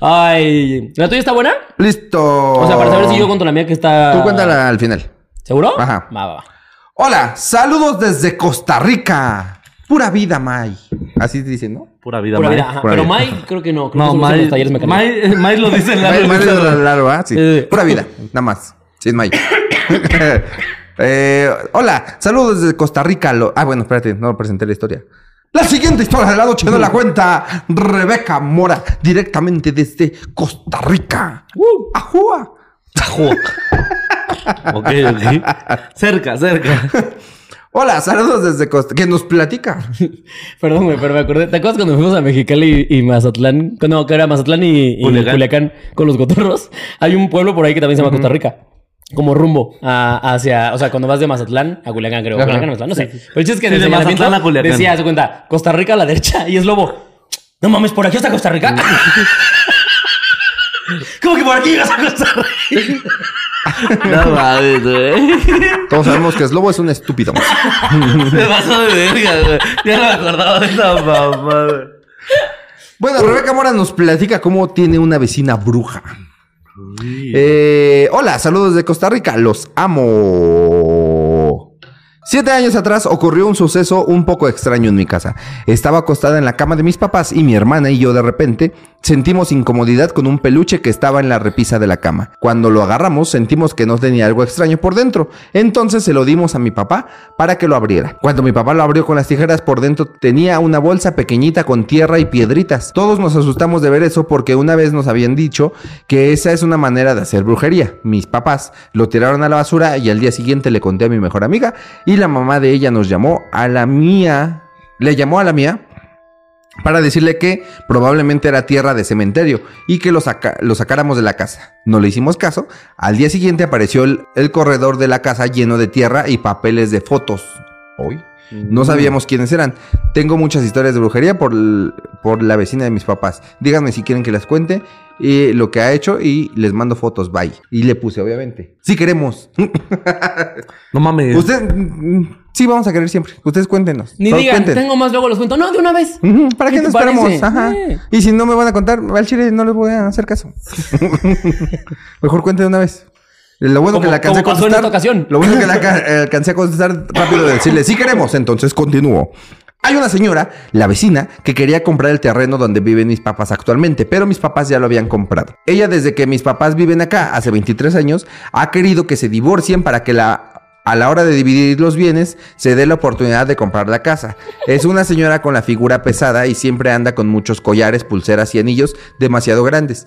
Ay, ¿la tuya está buena? Listo. O sea, para saber si yo cuento la mía que está. Tú cuéntala al final. ¿Seguro? Ajá. Va, va, va. Hola, saludos desde Costa Rica. Pura vida, May. Así te dicen, ¿no? Pura vida, Pura May. vida, ajá. Pura Pero vida. May, creo que no. Creo No, que May, los talleres. May, May lo dice en la May, May dice- es largo, ¿ah? Sí. Pura vida, nada más. Sin May. Eh, hola, saludos desde Costa Rica. Lo- Ah, bueno, espérate, no presenté la historia. La siguiente historia de la noche de la cuenta Rebeca Mora, directamente desde Costa Rica. Uh. ¡Ajúa! Ok, ok. Cerca, cerca. Hola, saludos desde Costa... ¿Qué nos platica? Perdón, güey, pero me acordé. ¿Te acuerdas cuando fuimos a Mexicali y, y Mazatlán? No, que era Mazatlán y, y Culiacán. Culiacán. con los cotorros. Hay un pueblo por ahí que también se llama Costa Rica. Como rumbo a- hacia, o sea, cuando vas de Mazatlán a Culiacán, creo. Ajá. Culiacán, Mazatlán, no sé. Pero el chiste es que Sí, el de Mazatlán a Culiacán. decía, haz de cuenta, Costa Rica a la derecha y es lobo. No mames, por aquí hasta Costa Rica. ¿Cómo que por aquí vas a Costa Rica? No mames, güey. Todos sabemos que Slobo es un estúpido. Me pasó de verga, güey. Ya no me acordaba de esa mamá, güey. Bueno, Rebeca Mora nos platica cómo tiene una vecina bruja. Eh, hola, saludos de Costa Rica. Los amo. Siete años atrás ocurrió un suceso un poco extraño en mi casa. Estaba acostada en la cama de mis papás y mi hermana y yo de repente sentimos incomodidad con un peluche que estaba en la repisa de la cama. Cuando lo agarramos sentimos que no tenía algo extraño por dentro. Entonces se lo dimos a mi papá para que lo abriera. Cuando mi papá lo abrió con las tijeras por dentro tenía una bolsa pequeñita con tierra y piedritas. Todos nos asustamos de ver eso porque una vez nos habían dicho que esa es una manera de hacer brujería. Mis papás lo tiraron a la basura y al día siguiente le conté a mi mejor amiga y la mamá de ella nos llamó a la mía, le llamó a la mía para decirle que probablemente era tierra de cementerio y que lo sacáramos de la casa. No le hicimos caso. Al día siguiente apareció el, el corredor de la casa lleno de tierra y papeles de fotos. Hoy. No sabíamos quiénes eran. Tengo muchas historias de brujería por, por la vecina de mis papás. Díganme si quieren que las cuente y lo que ha hecho y les mando fotos. Bye. Y le puse, obviamente. Si queremos. No mames. Usted, mm, sí, vamos a querer siempre. Ustedes cuéntenos. Ni digan, cuenten. tengo más, luego los cuento. No, de una vez. ¿Para qué ¿Qué te nos esperamos? parece? Ajá. Eh. Y si no me van a contar, al chile no les voy a hacer caso. Mejor cuente de una vez. Lo bueno que la alcancé a contestar. Lo bueno que la alcancé a contestar rápido de decirle, sí queremos, entonces continúo. Hay una señora, la vecina, que quería comprar el terreno donde viven mis papás actualmente, pero mis papás ya lo habían comprado. Ella, desde que mis papás viven acá, hace 23 años, ha querido que se divorcien para que la a la hora de dividir los bienes, se dé la oportunidad de comprar la casa. Es una señora con la figura pesada y siempre anda con muchos collares, pulseras y anillos demasiado grandes.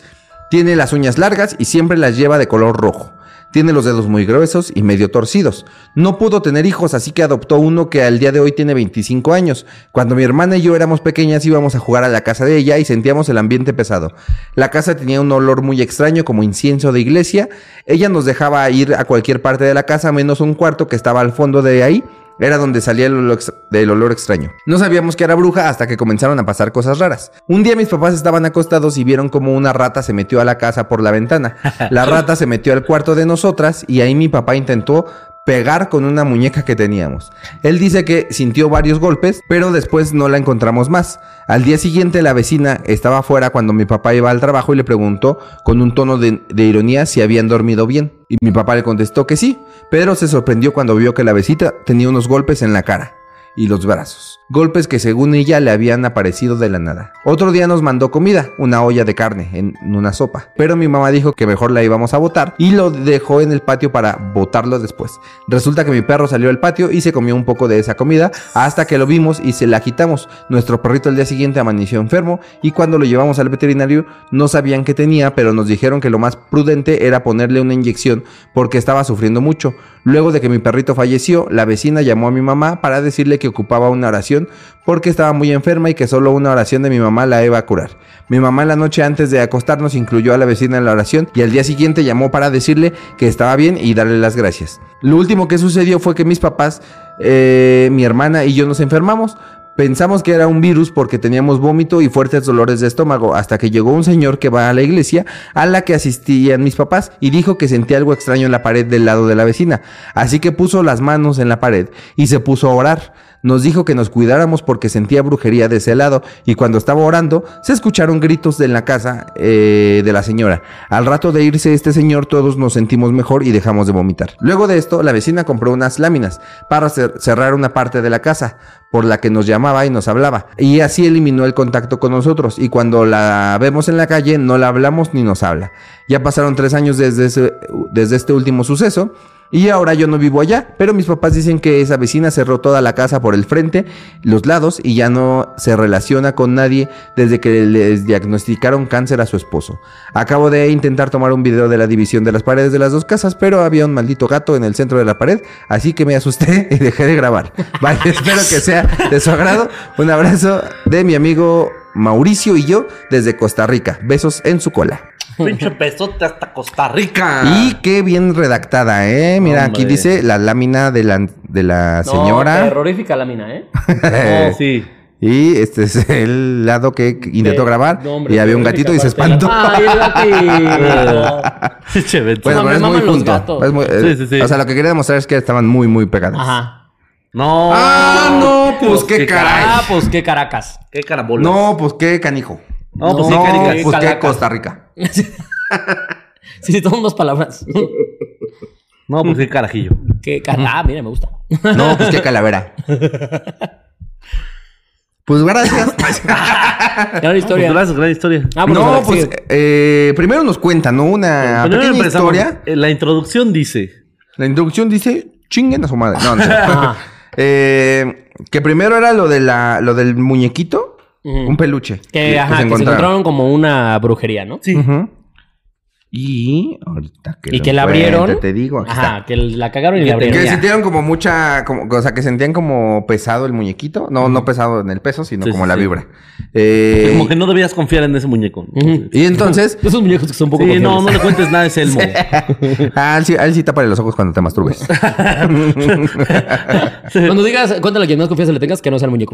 Tiene las uñas largas y siempre las lleva de color rojo. Tiene los dedos muy gruesos y medio torcidos. No pudo tener hijos, así que adoptó uno que al día de hoy tiene 25 años. Cuando mi hermana y yo éramos pequeñas íbamos a jugar a la casa de ella y sentíamos el ambiente pesado. La casa tenía un olor muy extraño como incienso de iglesia. Ella nos dejaba ir a cualquier parte de la casa menos un cuarto que estaba al fondo de ahí. Era donde salía el olor, olor extraño. No sabíamos que era bruja hasta que comenzaron a pasar cosas raras. Un día mis papás estaban acostados y vieron como una rata se metió a la casa por la ventana. La rata se metió al cuarto de nosotras y ahí mi papá intentó pegar con una muñeca que teníamos. Él dice que sintió varios golpes, pero después no la encontramos más. Al día siguiente la vecina estaba afuera cuando mi papá iba al trabajo y le preguntó con un tono de, ironía si habían dormido bien. Y mi papá le contestó que sí, pero se sorprendió cuando vio que la vecina tenía unos golpes en la cara y los brazos. Golpes que según ella le habían aparecido de la nada. Otro día nos mandó comida, una olla de carne en una sopa. Pero mi mamá dijo que mejor la íbamos a botar y lo dejó en el patio para botarlo después. Resulta que mi perro salió al patio y se comió un poco de esa comida hasta que lo vimos y se la quitamos. Nuestro perrito el día siguiente amaneció enfermo y cuando lo llevamos al veterinario no sabían qué tenía, pero nos dijeron que lo más prudente era ponerle una inyección porque estaba sufriendo mucho. Luego de que mi perrito falleció, la vecina llamó a mi mamá para decirle que ocupaba una oración porque estaba muy enferma y que solo una oración de mi mamá la iba a curar. Mi mamá la noche antes de acostarnos incluyó a la vecina en la oración y al día siguiente llamó para decirle que estaba bien y darle las gracias. Lo último que sucedió fue que mis papás, eh, mi hermana y yo nos enfermamos. Pensamos que era un virus porque teníamos vómito y fuertes dolores de estómago, hasta que llegó un señor que va a la iglesia a la que asistían mis papás y dijo que sentía algo extraño en la pared del lado de la vecina. Así que puso las manos en la pared y se puso a orar. Nos dijo que nos cuidáramos porque sentía brujería de ese lado y cuando estaba orando se escucharon gritos de la casa eh, de la señora. Al rato de irse este señor todos nos sentimos mejor y dejamos de vomitar. Luego de esto la vecina compró unas láminas para cer- cerrar una parte de la casa por la que nos llamaba y nos hablaba y así eliminó el contacto con nosotros y cuando la vemos en la calle no la hablamos ni nos habla. Ya pasaron tres años desde, desde este último suceso y ahora yo no vivo allá, pero mis papás dicen que esa vecina cerró toda la casa por el frente, los lados y ya no se relaciona con nadie desde que les diagnosticaron cáncer a su esposo. Acabo de intentar tomar un video de la división de las paredes de las dos casas, pero había un maldito gato en el centro de la pared, así que me asusté y dejé de grabar. Vale, espero que sea de su agrado. Un abrazo de mi amigo Mauricio y yo desde Costa Rica. Besos en su cola. Pinche pesote hasta Costa Rica. Y qué bien redactada, ¿eh? Mira, aquí dice la lámina de la, de la No, señora. terrorífica lámina, ¿eh? Oh, sí. y este es el lado que intentó grabar. no, hombre, y había un gatito y se espantó. ¡Ay, el. Bueno, No, pero me es muy maman los junto. gatos. Es muy- eh, Sí, sí, sí. O sea, lo que quería demostrar es que estaban muy, muy pegadas. Ajá. No. Ah, no, pues qué qué caray. Ah, pues qué caracas. Qué carabolas. No, pues qué canijo. No, pues sí, carica. pues qué. Costa Rica. Sí, sí, son dos palabras. No, pues qué carajillo. Que ah, mira, me gusta. No, pues qué calavera. Pues gracias. Gran historia. Pues gracias, gran historia. Ah, no, pues eh, primero nos cuentan, ¿no? Una Primero pequeña empezamos. historia. Eh, La introducción dice. La introducción dice, chinguen a su madre. No, no. sé. Ajá. Eh, que primero era lo de la, lo del muñequito, Un peluche. Que, ajá, que se encontraron como una brujería, ¿no? Sí. Y ahorita que Y lo que la abrieron. Te digo, aquí Ajá, está. que la cagaron y la abrieron. Que sintieron como mucha, como, o sea, que sentían como pesado el muñequito. No, no pesado en el peso, sino Sí, como sí, la sí. vibra. Eh, Como que no debías confiar en ese muñeco. Y entonces, Esos muñecos que son un poco Sí, no, no le cuentes nada, es Elmo. ah, a él sí, a él sí tápale los ojos cuando te masturbes. Cuando digas, cuéntale a quien más confianza le tengas, que no sea el muñeco.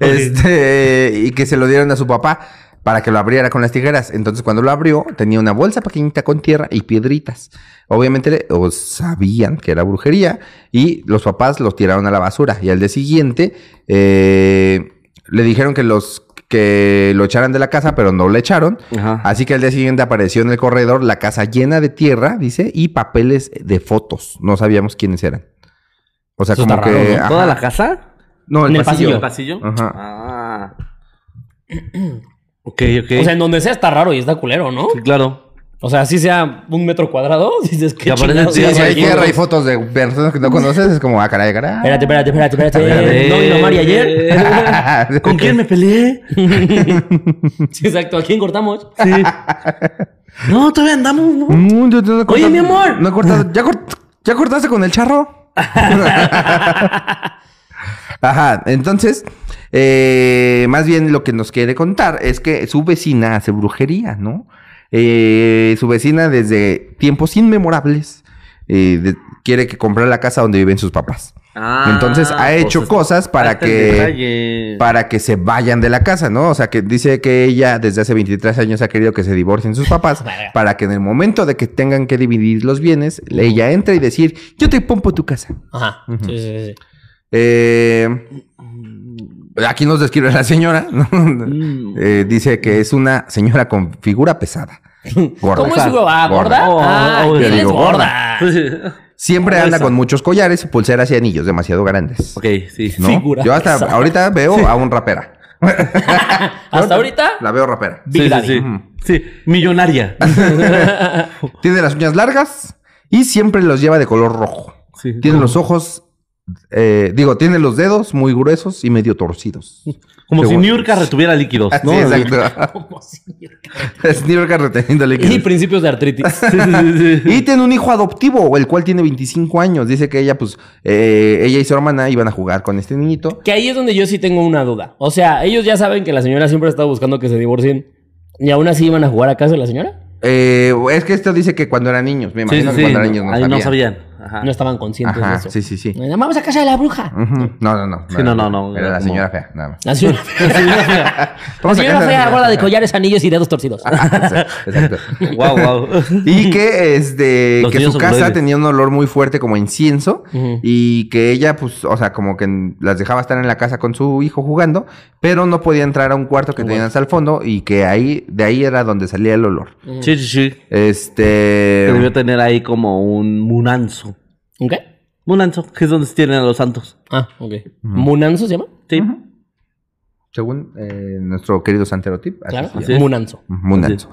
Este, y que se lo dieron a su papá para que lo abriera con las tijeras. Entonces, cuando lo abrió, tenía una bolsa pequeñita con tierra y piedritas. Obviamente, o sabían que era brujería y los papás los tiraron a la basura. Y al día siguiente, eh, le dijeron que los que lo echaran de la casa, pero no le echaron. Ajá. Así que al día siguiente apareció en el corredor la casa llena de tierra, dice, y papeles de fotos. No sabíamos quiénes eran. O sea, Eso como está que. raro, ¿no? ajá. ¿Toda la casa? No, el, En el pasillo. ¿El pasillo? Ajá. Ah. ok, ok. O sea, en donde sea está raro y está culero, ¿no? Sí, claro. O sea, así sea un metro cuadrado, dices que Sí, si hay tierra y fotos de personas que no conoces, es como, ah, caray, caray. Espérate, espérate, espérate, espérate. Espérate. ¿No vino Mari ayer? ¿Con quién me peleé? Sí, exacto. ¿A quién cortamos? Sí. No, todavía andamos, ¿no? Mm, yo- yo no Oye, mi amor. No he cortado. ¿Ya, cort- ¿Ya cortaste con el charro? Ajá, entonces, eh, más bien lo que nos quiere contar es que su vecina hace brujería, ¿no? Eh, su vecina desde tiempos inmemorables eh, de- quiere que compre la casa donde viven sus papás. Ah, Entonces ha hecho pues, cosas para que para que se vayan de la casa, ¿no? O sea, que dice que ella desde hace 23 años ha querido que se divorcien sus papás para que en el momento de que tengan que dividir los bienes, ella entre y decir, yo te pompo tu casa. Ajá. Sí, sí, sí. Eh, aquí nos describe la señora, ¿no? Mm. Eh, dice que es una señora con figura pesada. Gorda. ¿Cómo es su ah, gorda? Oh, ah, oh, ¿quién yo es digo gorda? Siempre anda con muchos collares, pulseras y anillos demasiado grandes. ok, sí. ¿no? Figura Yo hasta pesada. ahorita veo a un rapera. Hasta ahorita, La veo rapera. Sí, sí, sí. Sí, millonaria. Tiene las uñas largas y siempre los lleva de color rojo. Sí. Tiene los ojos, eh, digo, tiene los dedos muy gruesos y medio torcidos. Como si Según- Niurka retuviera líquidos, ¿no? exacto. Como si- es New York reteniendo Y líquidos. principios de artritis. Sí, sí, sí, sí. Y tiene un hijo adoptivo, el cual tiene 25 años. Dice que ella, pues, eh, ella y su hermana iban a jugar con este niñito. Que ahí es donde yo sí tengo una duda. O sea, ellos ya saben que la señora siempre ha estado buscando que se divorcien. ¿Y aún así iban a jugar a casa de la señora? Eh, es que esto dice que cuando eran niños, me Sí, imagino sí, que sí. cuando eran niños no sabían. no sabían. Ajá. No estaban conscientes Ajá, de eso. sí, sí, sí. Vamos a casa de la bruja. No, no, no. Sí, no, no, no. Era la Como- señora fea, nada más. La señora, la Vamos a señora fea, la gorda de fea. collares, anillos y dedos torcidos. Exacto. Wow, wow. Y que este Los que su casa tenía un olor muy fuerte como incienso y que ella pues, o sea, como que las dejaba estar en la casa con su hijo jugando, pero no podía entrar a un cuarto que tenían hasta el fondo y que ahí de ahí era donde salía el olor. Sí, sí, sí. Este debió tener ahí como un munanzo. ¿Un qué? Munanzo, que es donde se tienen a los santos. Ah, ok. ¿Munanzo se llama? Sí. según eh, nuestro querido Santerotip, así Claro. se llama. Así es. Munanzo. Munanzo.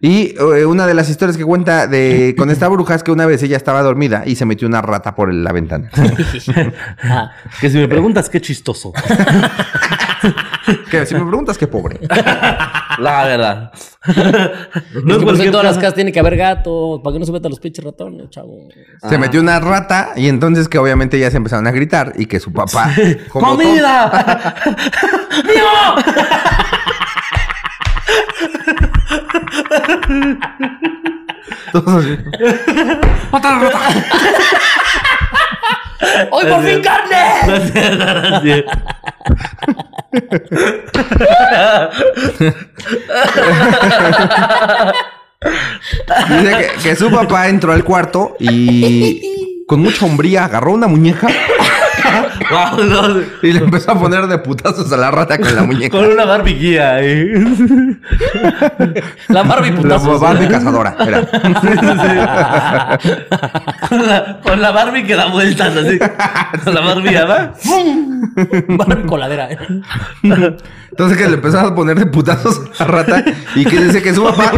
Y eh, una de las historias que cuenta de con esta bruja es que una vez ella estaba dormida y se metió una rata por la ventana. Ah, Que si me preguntas, qué chistoso. que si me preguntas qué pobre. La verdad. no es en todas las casa. casas tiene que haber gato. ¿Para que no se metan los pinches ratones, chavo? Se metió una rata y entonces que obviamente ya se empezaron a gritar y que su papá... ¡Comida! todos así. ¡Hoy por fin carne! Dice que, su papá entró al cuarto y con mucha hombría agarró una muñeca Wow, no, Y le empezó a poner de putazos a la rata con la muñeca. con una Barbie guía, eh. La Barbie La putazos. Barbie cazadora. Era. con, la, con la Barbie que da vueltas así. Con la Barbie ¿va? Barbie coladera. Entonces que le empezó a poner de putazos a la rata y que dice que su papá.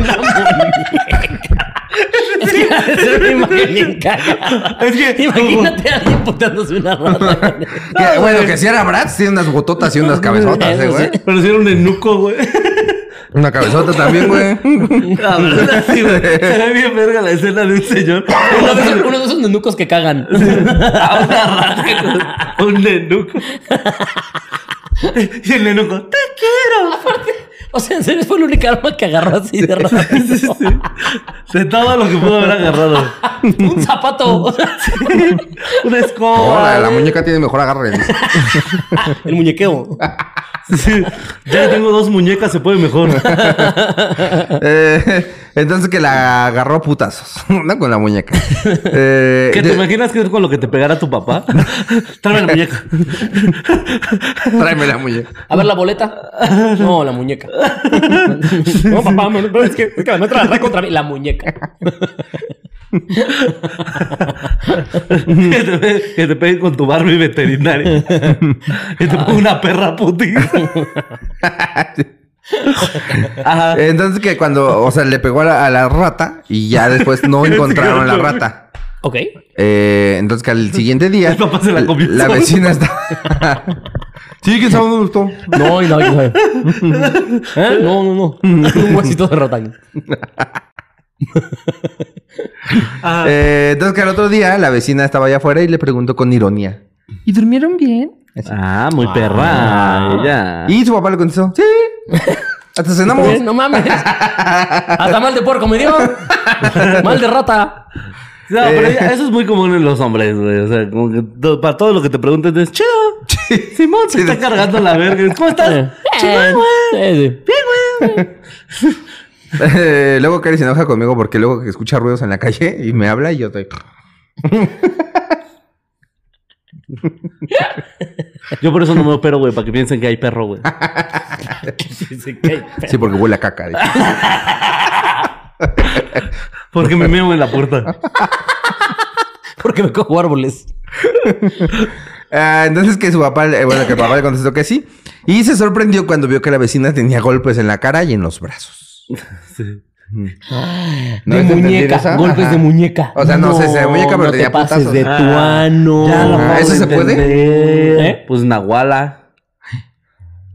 Es que ha de ser una imagen bien cagada. Es que- Imagínate a alguien putándose una rata. que, bueno, que si era Bratz, tiene unas bototas y unas cabezotas, eh, güey. Pero si era un enuco, güey. Una cabezota también, güey. La verdad, sí, güey. Se ve bien verga la escena de un señor. Uno de esos, uno de esos nenucos que cagan. A una rata con un nenuco. Y el nenuco, te quiero. O sea, en serio fue la única arma que agarró así de rata. Sí, sí. De todo lo que pudo haber agarrado. Un zapato. O sea, Una Oh, escoba. la, la muñeca tiene mejor agarre. el muñequeo. Sí. Ya tengo dos muñecas, se puede mejor. Eh, entonces que la agarró putazos, ¿no? Con la muñeca. Eh, ¿Qué te de- imaginas que es con lo que te pegara tu papá? Tráeme la muñeca. Tráeme la muñeca. A ver la boleta. No, la muñeca. No, papá, no, no, es que, es que la trae contra mí. La muñeca. que, te que te peguen con tu Barbie veterinaria. que te ponga una perra putiza. Ajá. Entonces que cuando, o sea, le pegó a la, a la rata y ya después no encontraron la rata. Ok. Eh, entonces que al siguiente día El papá se la comió la solo. vecina estaba Sí, quién sabe dónde gustó. No, y no, quién sabe. ¿Eh? No, no, no. Un huesito de rata. Ajá. Eh, entonces que al otro día la vecina estaba allá afuera y le preguntó con ironía. ¿Y durmieron bien? Así. Ah, muy perra. Ella. Y su papá le contestó, sí. Hasta cenamos. Pues, No mames. Hasta mal de puerco me dio. Mal de rata. No, pero ya- eso es muy común en los hombres, güey. O sea, como que para todo lo que te pregunten es chido. Simón se está cargando la verga. ¿Cómo estás? Chido, güey. Sí, sí. Eh, luego Cari se enoja conmigo porque luego que escucha ruidos en la calle y me habla y yo estoy... Yo por eso no me opero, güey, para que piensen que hay perro, güey. Sí, porque huele a caca. dice. Porque me meo en la puerta. Porque me cojo árboles. Ah, entonces que su papá, eh, bueno, que el papá le contestó que sí. Y se sorprendió cuando vio que la vecina tenía golpes en la cara y en los brazos. Sí. ¿No de muñeca. esa? Golpes Ajá. de muñeca. O sea, no sé, de muñeca, pero no tenía te pases putazos. de Ah, tuano. Ya lo Ah, ¿eso se puede? ¿Eh? Pues Nahuala.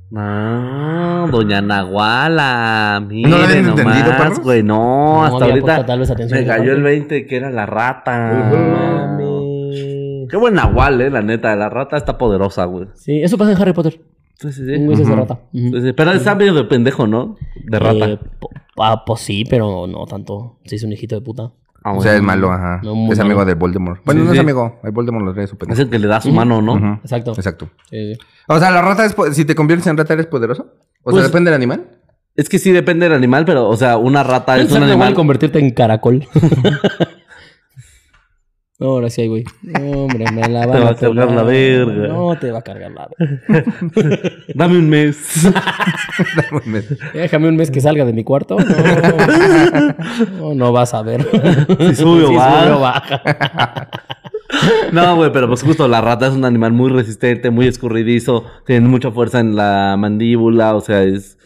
No, doña Nahuala. Mire ¿No lo habían entendido, nomás, perros? güey. No, No hasta ahorita tal vez atención me cayó el 20 que era la rata. Mami. Qué buen Nahual, eh, la neta. La rata está poderosa, güey. Sí, eso pasa en Harry Potter. Sí, sí, sí. Un hueso de rata. Sí, sí, Pero está medio de pendejo, ¿no? De rata. Eh, ah, pues sí, pero no tanto. Sí, es un hijito de puta. Ah, O sea, es malo, ajá. No, es malo. amigo de Voldemort. Bueno, Sí, no es sí. amigo. El Voldemort lo trae su Es pendejo. el que le da su mano, ¿no? Exacto. Exacto. Sí, sí. O sea, la rata es... Si te conviertes en rata, ¿eres poderoso? O sea, Pues- depende del animal. Es que sí depende del animal, pero, o sea, una rata es un animal. convertirte en caracol. No, Ahora sí, güey. No, hombre, me la van Te va a cargar la verga. No, te va a cargar la verga. Dame un mes. Déjame un mes que salga de mi cuarto. No, no, no vas a ver. Si sube o Si baja. sube o baja. No, güey, pero pues justo la rata es un animal muy resistente, muy escurridizo, tiene mucha fuerza en la mandíbula, o sea, es...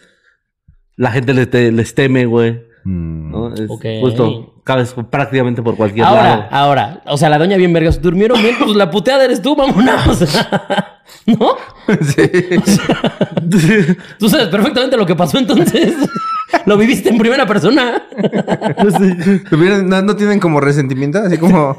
La gente les, te- les teme, güey. Mm. ¿no? Es Ok. justo, cabes prácticamente por cualquier Ahora, lado. ahora. O sea, la doña bien vergas. ¿Durmieron bien? Pues la puteada eres tú, vámonos. ¿No? Sí. Tú sabes perfectamente lo que pasó entonces. Lo viviste en primera persona. ¿Tuvieron- no, no tienen como resentimiento, así como.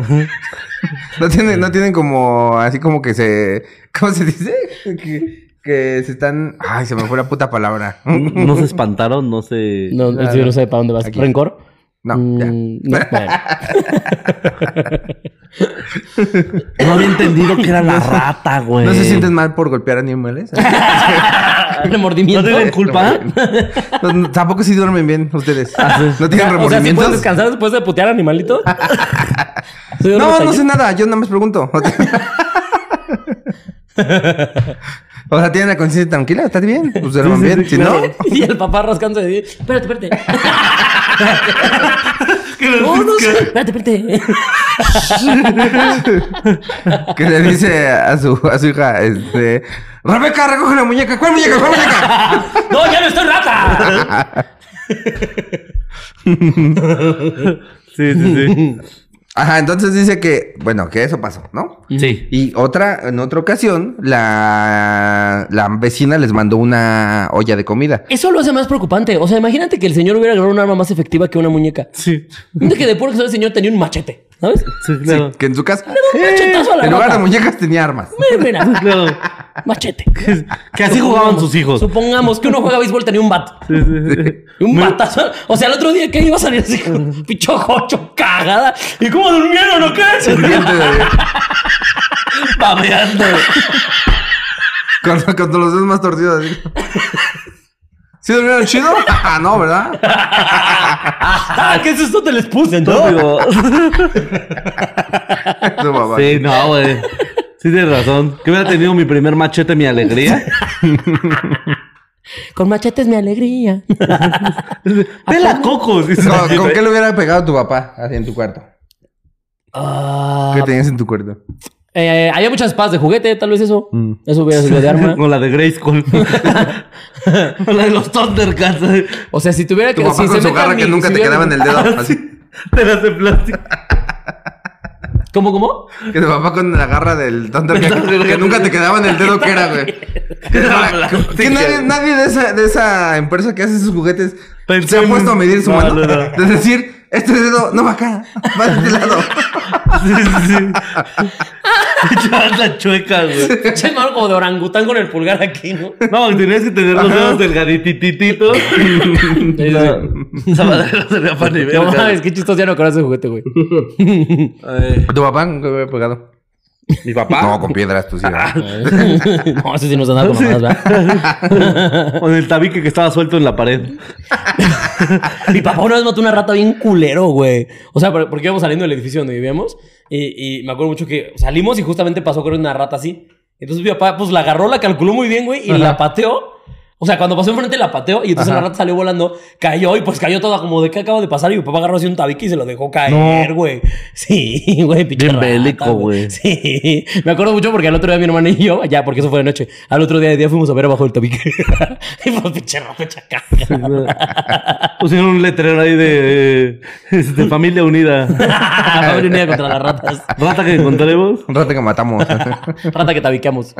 no tienen, no tienen como. Así como que se. ¿Cómo se dice? Que, que se están. Ay, se me fue la puta palabra. No se espantaron, no se... No, Nada. yo no sé para dónde vas. Aquí. ¿Rencor? No, ya. Mm, no, bueno. No había entendido que era la rata, güey. ¿No se sienten mal por golpear animales? Remordimiento. ¿No tienen culpa? No, no, Tampoco si duermen bien ustedes. ¿No tienen O sea, ¿sí puedes remordimientos? descansar después de putear animalitos? Sí, no, no sé nada. Yo nada más pregunto. O sea, tienen la conciencia tranquila, ¿estás bien? Pues duerman Sí, sí, bien. sí, si claro. no, Y el papá rascándose de... Espérate, espérate. Que los- No, no sé. Espérate, espérate. que le dice a su, a su hija, este... Rebeca, recoge la muñeca. ¿Cuál muñeca? ¿Cuál muñeca? ¡No, ya no estoy rata! Sí, sí, sí. Ajá, entonces dice que, bueno, que eso pasó, ¿no? Sí. Y otra, en otra ocasión, la, la vecina les mandó una olla de comida. Eso lo hace más preocupante. O sea, imagínate que el señor hubiera agarrado un arma más efectiva que una muñeca. Sí. De que de puro que el señor tenía un machete, ¿sabes? Sí, claro. Que en su casa, Un machetazo a la en lugar de muñecas, tenía armas. Mira, mira, Claro. machete. Que así jugaban sus hijos. Supongamos que uno juega béisbol tenía un bat. Sí, sí, sí. Y Un batazo. O sea, el otro día que iba a salir así con picho jocho cagada. ¿Y cómo durmieron o qué? De- Babeando. con, con los dedos más torcidos. así. ¿Sí durmieron chido? Ah, no, ¿verdad? Ah, ¿qué es esto? Te les puse, ¿no? Sí, no, güey. Sí, tienes razón. Que hubiera tenido mi primer machete, mi alegría. Con machete es mi alegría. Pela cocos. dice. ¿Con, con qué le hubiera pegado tu papá así en tu cuarto? Ah, ¿Qué tenías en tu cuarto? Eh, había muchas espadas de juguete, tal vez eso. Eso hubiera sido de arma. Con la de Grayskull. Con la de los Thundercats. O sea, si tuviera Tu que. papá si con se su meta garra mi- que nunca si te quedaba en el dedo. Así. De las de plástico. ¿Cómo, cómo? Que tu papá con la garra del Thunder que, que nunca te quedaba en el dedo que era, güey. Que nadie, nadie de, esa, de esa empresa que hace esos juguetes Pensé se ha puesto a medir su No, mano. no, no. De decir, este dedo no va acá, va de este lado. Sí, sí, sí. Echabas la chueca, güey. Pinche mano como de orangután con el pulgar aquí, ¿no? No, tenías que tener los dedos delgaditititos. Esa madre no sería para ni No mames, qué chistoso ya no conoces ese juguete, güey. ¿Tu papá pegado? Mi papá. No, con piedras, tú sí. ¿verdad? no, ese sí nos andaba con mamadas, ¿verdad? Con el tabique que estaba suelto en la pared. Mi papá una vez mató una rata bien culero, güey. O sea, por- porque íbamos saliendo del edificio donde vivíamos. Y, y me acuerdo mucho que salimos y justamente pasó con una rata así. Entonces mi papá, pues la agarró, la calculó muy bien, güey, y la pateó. O sea, cuando pasó enfrente la pateó y entonces Ajá. la rata salió volando, cayó y pues cayó toda como de qué acaba de pasar y mi papá agarró así un tabique y se lo dejó caer, güey. Sí, güey, pinche Bien rata, bélico, güey. Sí, me acuerdo mucho porque al otro día mi hermana y yo, ya porque eso fue de noche, al otro día de día fuimos a ver abajo del tabique. y pues pinche rata hecha caca. Pusieron un letrero ahí de, de familia unida. Familia unida contra las ratas. Rata que encontremos. Un rato que matamos. Rata que tabiqueamos.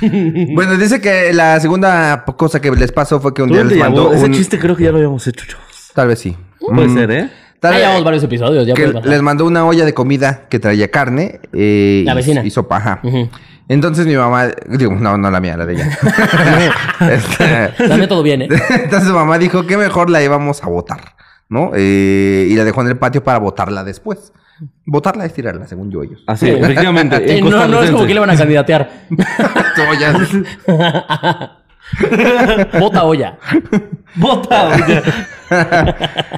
bueno, dice que la segunda cosa que les pasó fue que un día ¿Dónde les mandó? Ese un... chiste creo que ya lo habíamos hecho, chavos. Tal vez sí. Puede Mm, ser, ¿eh? Tal Ya vez- llevamos varios episodios, ya que les mandó una olla de comida que traía carne eh, La y- vecina. y sopa. Ajá. Ujú. Entonces mi mamá, digo, no, no la mía, la de ella. Este, Dame todo bien, ¿eh? Entonces su mamá dijo que mejor la íbamos a botar, ¿no? Eh, y la dejó en el patio para botarla después. Botarla es tirarla, según yo ellos. Así, efectivamente. Eh, no, no es como que le van a candidatear. Ollas. Bota olla. Bota, oye.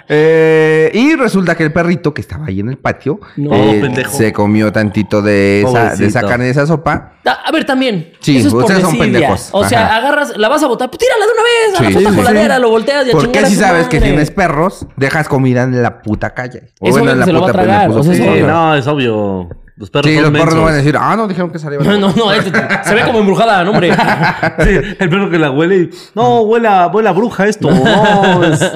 Eh, y resulta que el perrito que estaba ahí en el patio No, eh, pendejo. se comió tantito de esa, de esa Pobrecito. carne, de esa sopa. A a ver, también. Sí, eso es por son pendejos. O sea, Ajá. agarras, la vas a botar, pues tírala de una vez a Sí, la puta sí, sí. coladera, lo volteas y a Porque si sabes que tienes perros, dejas comida en la puta calle. O Eso bueno, en la se lo va a puta tragar, puso o sea, sí, eso Sí, obvio. no, es obvio. Los perros Sí, son los perros no van a decir, ah, no, dijeron que salía. No, no, no, este- se ve como embrujada, no, hombre. Sí, el perro que la huele y... No, huele a, huele a bruja esto. No, es...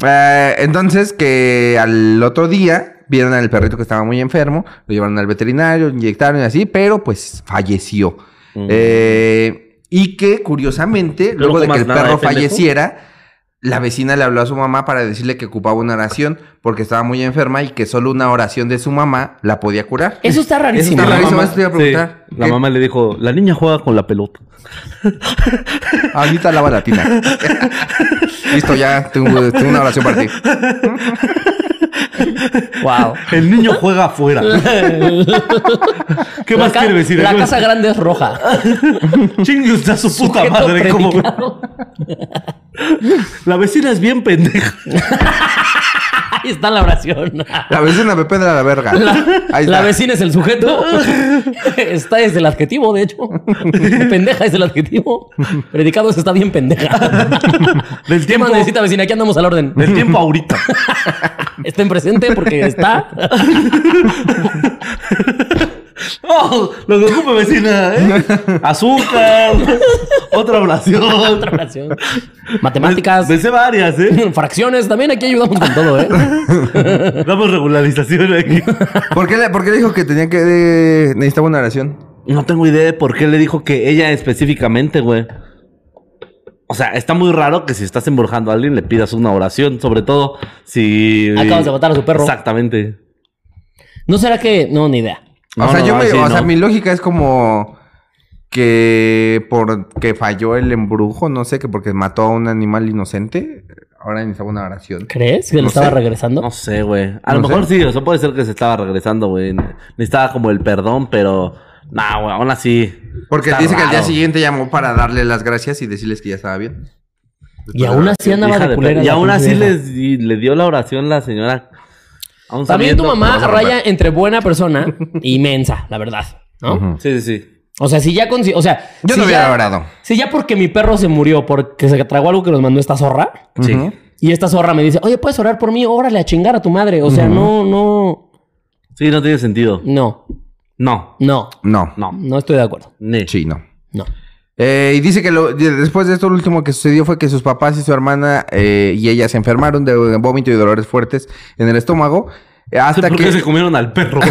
Eh, entonces, que al otro día vieron al perrito que estaba muy enfermo, lo llevaron al veterinario, lo inyectaron y así, pero pues falleció. Eh, y que curiosamente, luego de que el perro falleciera, la vecina le habló a su mamá para decirle que ocupaba una oración porque estaba muy enferma y que solo una oración de su mamá la podía curar. Eso está Eso rarísimo. está La rarísimo, mamá- eso te iba a preguntar. sí, la mamá le dijo, la niña juega con la pelota. Ahorita lava la tina. Listo, ya tengo, tengo una oración para ti. Wow. El niño juega afuera. ¿Qué más la ca- quiere decir? La casa grande es roja. Chingue usted a su puta Sujeto madre. Como... La vecina es bien pendeja. Ahí está la oración. La vecina me pedra la verga. Ahí La vecina es el sujeto. Está es el adjetivo, de hecho. Pendeja es el adjetivo. Predicado es está bien pendeja. Del ¿Qué tiempo, más necesita vecina? Aquí andamos al orden. del tiempo ahorita. Estén presente porque está. Oh, lo que ocupa vecina, ¿eh? Azúcar, otra oración. Otra oración. Matemáticas. Me sé varias, ¿eh? Fracciones, también aquí ayudamos con todo, ¿eh? Damos regularización aquí. ¿Por qué, le, por qué dijo que tenía que... eh, necesitaba una oración? No tengo idea de por qué le dijo que ella específicamente, güey. O sea, está muy raro que si estás embrujando a alguien le pidas una oración, sobre todo si... Acabas de matar a su perro. Exactamente. ¿No será que.? No, ni idea. O sea, no, yo no, me, sí, o sea, mi lógica es como que porque falló el embrujo, no sé, que porque mató a un animal inocente, ahora necesitaba una oración. ¿Crees que No le estaba sé. regresando? No sé, güey. A No lo mejor sé. sí, o sea, puede ser que se estaba regresando, güey. Necesitaba como el perdón, pero... Nah, güey, aún así... Porque dice que al día siguiente llamó para darle las gracias y decirles que ya estaba bien. Y aún así andaba de culera. Y aún así les, y le dio la oración la señora. Aún También tu mamá raya entre buena persona y mensa, la verdad. ¿no? Sí, sí, sí. O sea, si ya consi- O sea, Yo si no hubiera ya- orado. Si ya porque mi perro se murió porque se tragó algo que nos mandó esta zorra. Sí. Y esta zorra me dice, oye, ¿puedes orar por mí? Órale a chingar a tu madre. O sea, no, no, Sí, no tiene sentido. no, No. no, No. No. no estoy de acuerdo. Ni. Sí, no. No. Eh, y dice que lo- de- después de esto, lo último que sucedió fue que sus papás y su hermana eh, y ella se enfermaron de vómito y dolores fuertes en el estómago. eh, Hasta ¿Por qué que. se comieron al perro?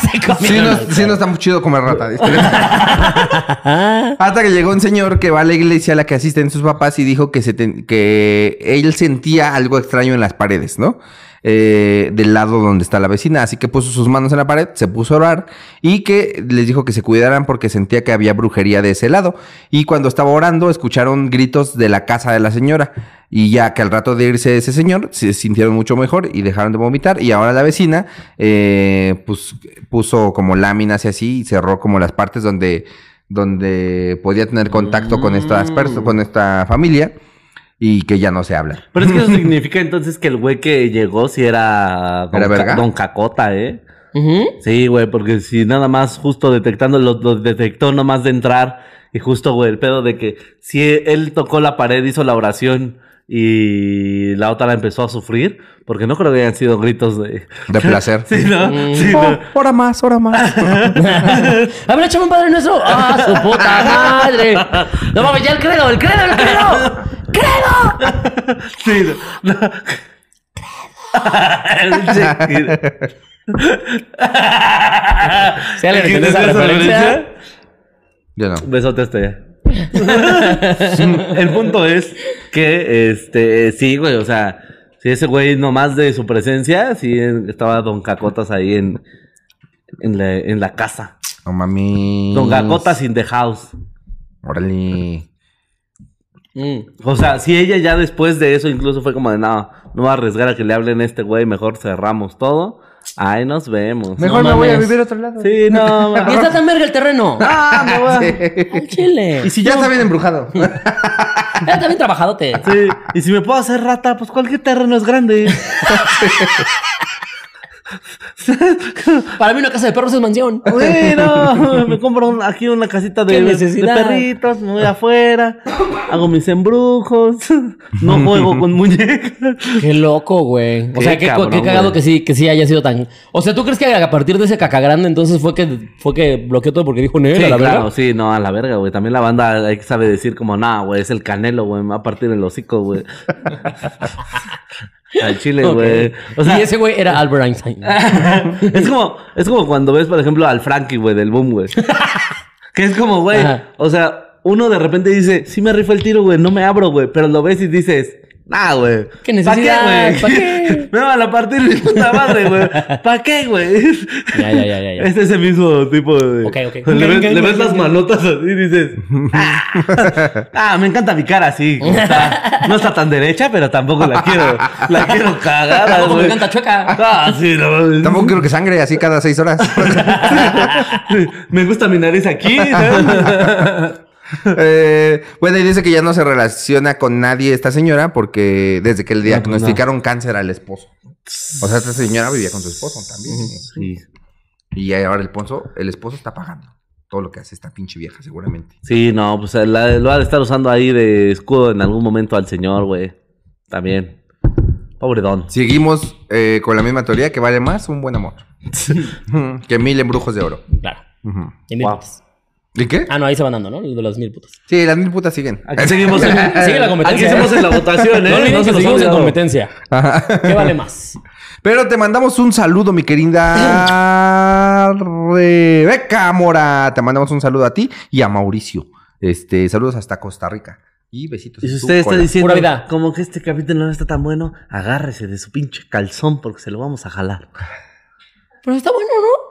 Se Sí, comieron no, al sí no está muy chido comer rata. Hasta que llegó un señor que va a la iglesia a la que asisten sus papás y dijo que, se ten- que él sentía algo extraño en las paredes, ¿no? Eh, del lado donde está la vecina. Así que puso sus manos en la pared, se puso a orar y que les dijo que se cuidaran porque sentía que había brujería de ese lado. Y cuando estaba orando, escucharon gritos de la casa de la señora. Y ya que al rato de irse ese señor, se sintieron mucho mejor y dejaron de vomitar. Y ahora la vecina, eh, pues, puso como láminas y así, y cerró como las partes donde, donde podía tener contacto con estas con esta familia, y que ya no se habla. Pero es que eso significa entonces que el güey que llegó sí era Don, ¿Era Ca- verga? Don Cacota, ¿eh? Sí, güey, porque si nada más justo detectando, lo, lo detectó nomás de entrar y justo, güey, el pedo de que si él tocó la pared, hizo la oración y la otra la empezó a sufrir, porque no creo que hayan sido gritos de... De placer. Sí, ¿no? Mm. Sí, Oh, no. hora más, hora más. A ver, échame un padre nuestro. ¡Ah, su puta madre! No mames, ya el credo, el credo, el credo. ¡Credo! Sí, no. no. Sí. ¿Sí le entendés esa referencia? Yo no. Besote hasta allá. el punto es que, este, sí, güey, o sea, si ese güey nomás de su presencia, sí estaba Don Cacotas ahí en, en, la, en la casa. No mami. Don Cacotas in the house. Órale. Mm. O sea, si ella ya después de eso incluso fue como de, no, no voy a arriesgar a que le hablen a este güey, mejor cerramos todo. Ahí nos vemos. Mejor No me voy a vivir a otro lado. Sí, no, Y está tan verga el terreno. Ah, me voy a- Sí. Al chile. Y si ya está bien embrujado. Ya está bien trabajadote. Sí, y si me puedo hacer rata, pues cualquier terreno es grande. Para mí una casa de perros es mansión. Bueno, me compro un- aquí una casita de, ¿Qué de perritos, me voy afuera, hago mis embrujos, no juego con muñecas. Qué loco, güey. O Qué sea, qué, cabrón, qué cagado güey. que sí, que sí haya sido tan. O sea, ¿tú crees que a partir de ese caca grande entonces fue que fue que bloqueó todo porque dijo Nel Sí, a la claro, verga? sí, no, a la verga, güey. También la banda hay que sabe decir como, nah, güey, es el canelo, güey, me va a partir el hocico, güey. Al chile, güey. O sea, y ese güey era Albert Einstein. es como, es como cuando ves, por ejemplo, al Frankie, güey, del boom, güey. que es como, güey, o sea, uno de repente dice, sí me rifa el tiro, güey, no me abro, güey, pero lo ves y dices, nah, güey. ¿Qué necesidad? ¿Pa' ¿Pa' qué, qué? güey? me van a partir mi puta madre, güey. ¿Para qué, güey? Ya, ya, ya, ya, ya. Es ese mismo tipo de. Ok, ok. Le, ves, le las manotas así y dices. Ah, ah, me encanta mi cara así. está. no está tan derecha, pero tampoco la quiero. La quiero cagada, Tampoco me güey. encanta chueca. Ah, sí, no mames. Tampoco quiero que sangre así cada seis horas. Me gusta mi nariz aquí. ¿sabes? Eh, bueno, y dice que ya no se relaciona con nadie esta señora porque desde que le pues no. diagnosticaron cáncer al esposo. O sea, esta señora vivía con su esposo también. Sí. Y ahora el esposo, el esposo está pagando todo lo que hace esta pinche vieja, seguramente. Sí, no, pues la- lo ha de estar usando ahí de escudo en algún momento al señor, güey. También. Pobre don. Seguimos eh, con la misma teoría que vale más un buen amor. Que mil embrujos de oro. Claro. Mil Wow. ¿Y qué? Ah, no, ahí se van dando, ¿no? El de las mil putas. Sí, las mil putas siguen. Aquí seguimos en, Sigue la competencia. Aquí seguimos ¿eh? en la votación, ¿eh? No se nos seguimos en competencia. ¿Qué vale más? Pero te mandamos un saludo, mi querida Rebeca Mora. Te mandamos un saludo a ti y a Mauricio. Este, saludos hasta Costa Rica. Y besitos. Y si usted está cola. diciendo Pura vida. como que este capítulo no está tan bueno, agárrese de su pinche calzón porque se lo vamos a jalar. Pero está bueno, ¿no?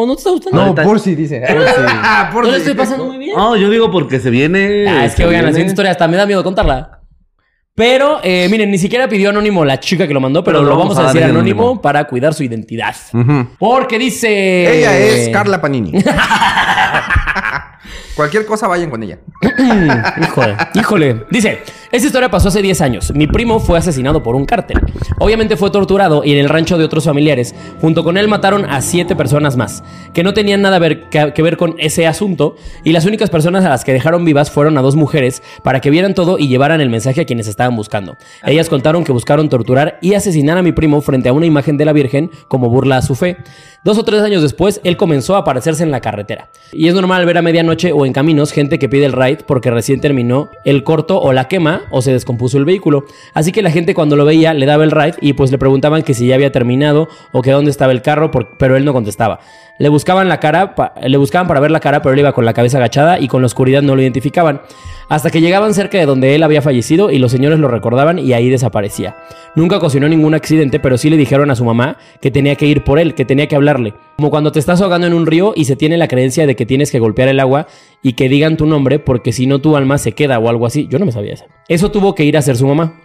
¿O no te está gustando? No, por si dice. Ah, por Yo le si. estoy pasando muy bien. No, yo digo porque se viene. Ah, es que, oigan, la siguiente historia hasta me da miedo contarla. Pero, eh, miren, ni siquiera pidió anónimo la chica que lo mandó, pero, lo vamos a, decir dar anónimo, anónimo. para cuidar su identidad. Porque dice... Ella es Carla Panini. Cualquier cosa vayan con ella. Híjole, híjole. Dice, esta historia pasó hace 10 años. Mi primo fue asesinado por un cártel. Obviamente fue torturado y en el rancho de otros familiares. Junto con él mataron a 7 personas más, que no tenían nada ver- que, que ver con ese asunto. Y las únicas personas a las que dejaron vivas fueron a dos mujeres para que vieran todo y llevaran el mensaje a quienes estaban buscando. Ellas contaron que buscaron torturar y asesinar a mi primo frente a una imagen de la Virgen como burla a su fe. Dos o tres años después, él comenzó a aparecerse en la carretera. Y es normal ver a medianoche o en caminos gente que pide el ride porque recién terminó el corto o la quema o se descompuso el vehículo. Así que la gente cuando lo veía le daba el ride y pues le preguntaban que si ya había terminado o que dónde estaba el carro, pero él no contestaba. Le buscaban la cara, le buscaban para ver la cara, pero él iba con la cabeza agachada y con la oscuridad no lo identificaban. Hasta que llegaban cerca de donde él había fallecido y los señores lo recordaban y ahí desaparecía. Nunca ocasionó ningún accidente, pero sí le dijeron a su mamá que tenía que ir por él, que tenía que hablarle. Como cuando te estás ahogando en un río y se tiene la creencia de que tienes que golpear el agua y que digan tu nombre porque si no tu alma se queda o algo así. Yo no me sabía eso. Eso tuvo que ir a hacer su mamá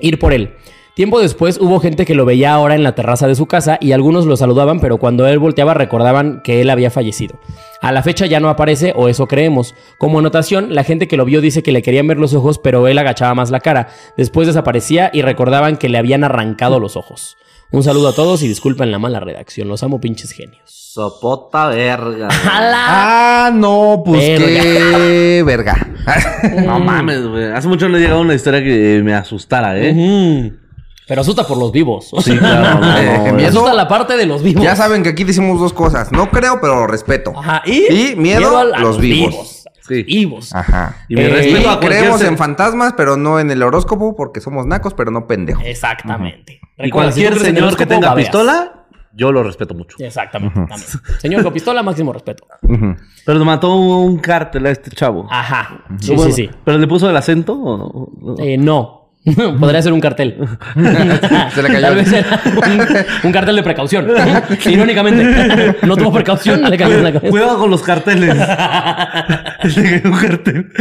ir por él. Tiempo después hubo gente que lo veía ahora en la terraza de su casa y algunos lo saludaban, pero cuando él volteaba recordaban que él había fallecido. A la fecha ya no aparece, o eso creemos. Como anotación, la gente que lo vio dice que le querían ver los ojos, pero él agachaba más la cara. Después desaparecía y recordaban que le habían arrancado los ojos. Un saludo a todos y disculpen la mala redacción. Los amo, pinches genios. Sopota verga. ¡Hala! Ah, no, pues Verga. qué verga. no mames, güey. Hace mucho no he llegado a una historia que me asustara, ¿eh? Pero asusta por los vivos. Sí, claro. no, Eh, no, asusta la parte de los vivos. ya saben que aquí decimos dos cosas. No creo, pero lo respeto. Ajá. Y, Y miedo a los vivos. Sí. Vivos. Ajá. Y Eh, respeto Y a cualquier creemos ser- en fantasmas, pero no en el horóscopo, porque somos nacos, pero no pendejos. Exactamente. Y Recuerda, cualquier señor que tenga pistola, yo lo respeto mucho. Exactamente. también. Señor con pistola, máximo respeto. Pero le mató un cártel a este chavo. Ajá. Sí, Bueno, sí, sí. ¿Pero le puso el acento o? No. Eh, no. Podría ser un cartel. Se le cayó. Tal vez era un, un cartel de precaución. Irónicamente. No tuvo precaución, le cayó en la cabeza. Cuidado con los carteles. Le cayó un cartel.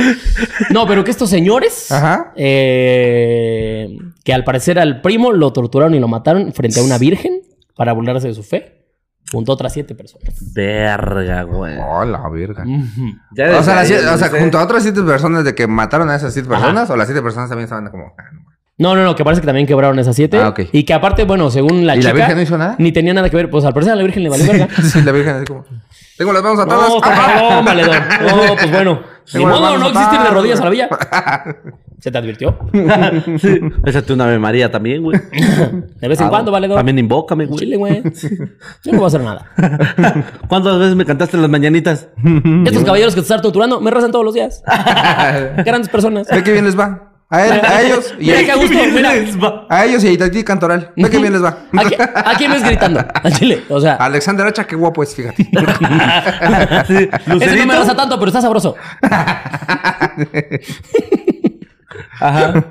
No, pero que estos señores, Ajá. eh, que al parecer al primo lo torturaron y lo mataron frente a una virgen para burlarse de su fe, junto a otras siete personas. Verga, güey. Oh, la verga. Ya O sea, ahí, siete- o sea, junto a otras siete personas de que mataron a esas siete Ajá. personas, o las siete personas también estaban como. ah, no. No, no, no, que parece que también quebraron esas siete. Ah, ok. Y que aparte, bueno, según la ¿Y la chica. Virgen no hizo nada? Ni tenía nada que ver. Pues al parecer a la Virgen le valió verga. Sí, la Virgen es como. Tengo las manos atadas. No, ¡Ah! cabrón, valedor. No, pues bueno. Ni modo, no existir de rodillas a la villa. ¿Se te advirtió? Sí. Échate una Ave María también, güey. De vez en cuando, valedor. También invócame, güey. Chile, güey. Yo no voy a hacer nada. ¿Cuántas veces me cantaste las mañanitas? Estos caballeros que te están torturando me rezan todos los días. Grandes personas. Ve que bien les va. A, él, a ellos y Mira a, qué a gusto, mira. a ellos y a Itatí Cantoral. Ve que bien les va. ¿A, qui- a quién ves gritando? A Chile. O sea, Alexander Hacha, qué guapo es, fíjate. Sí, ese no me reza tanto, pero está sabroso. Ajá.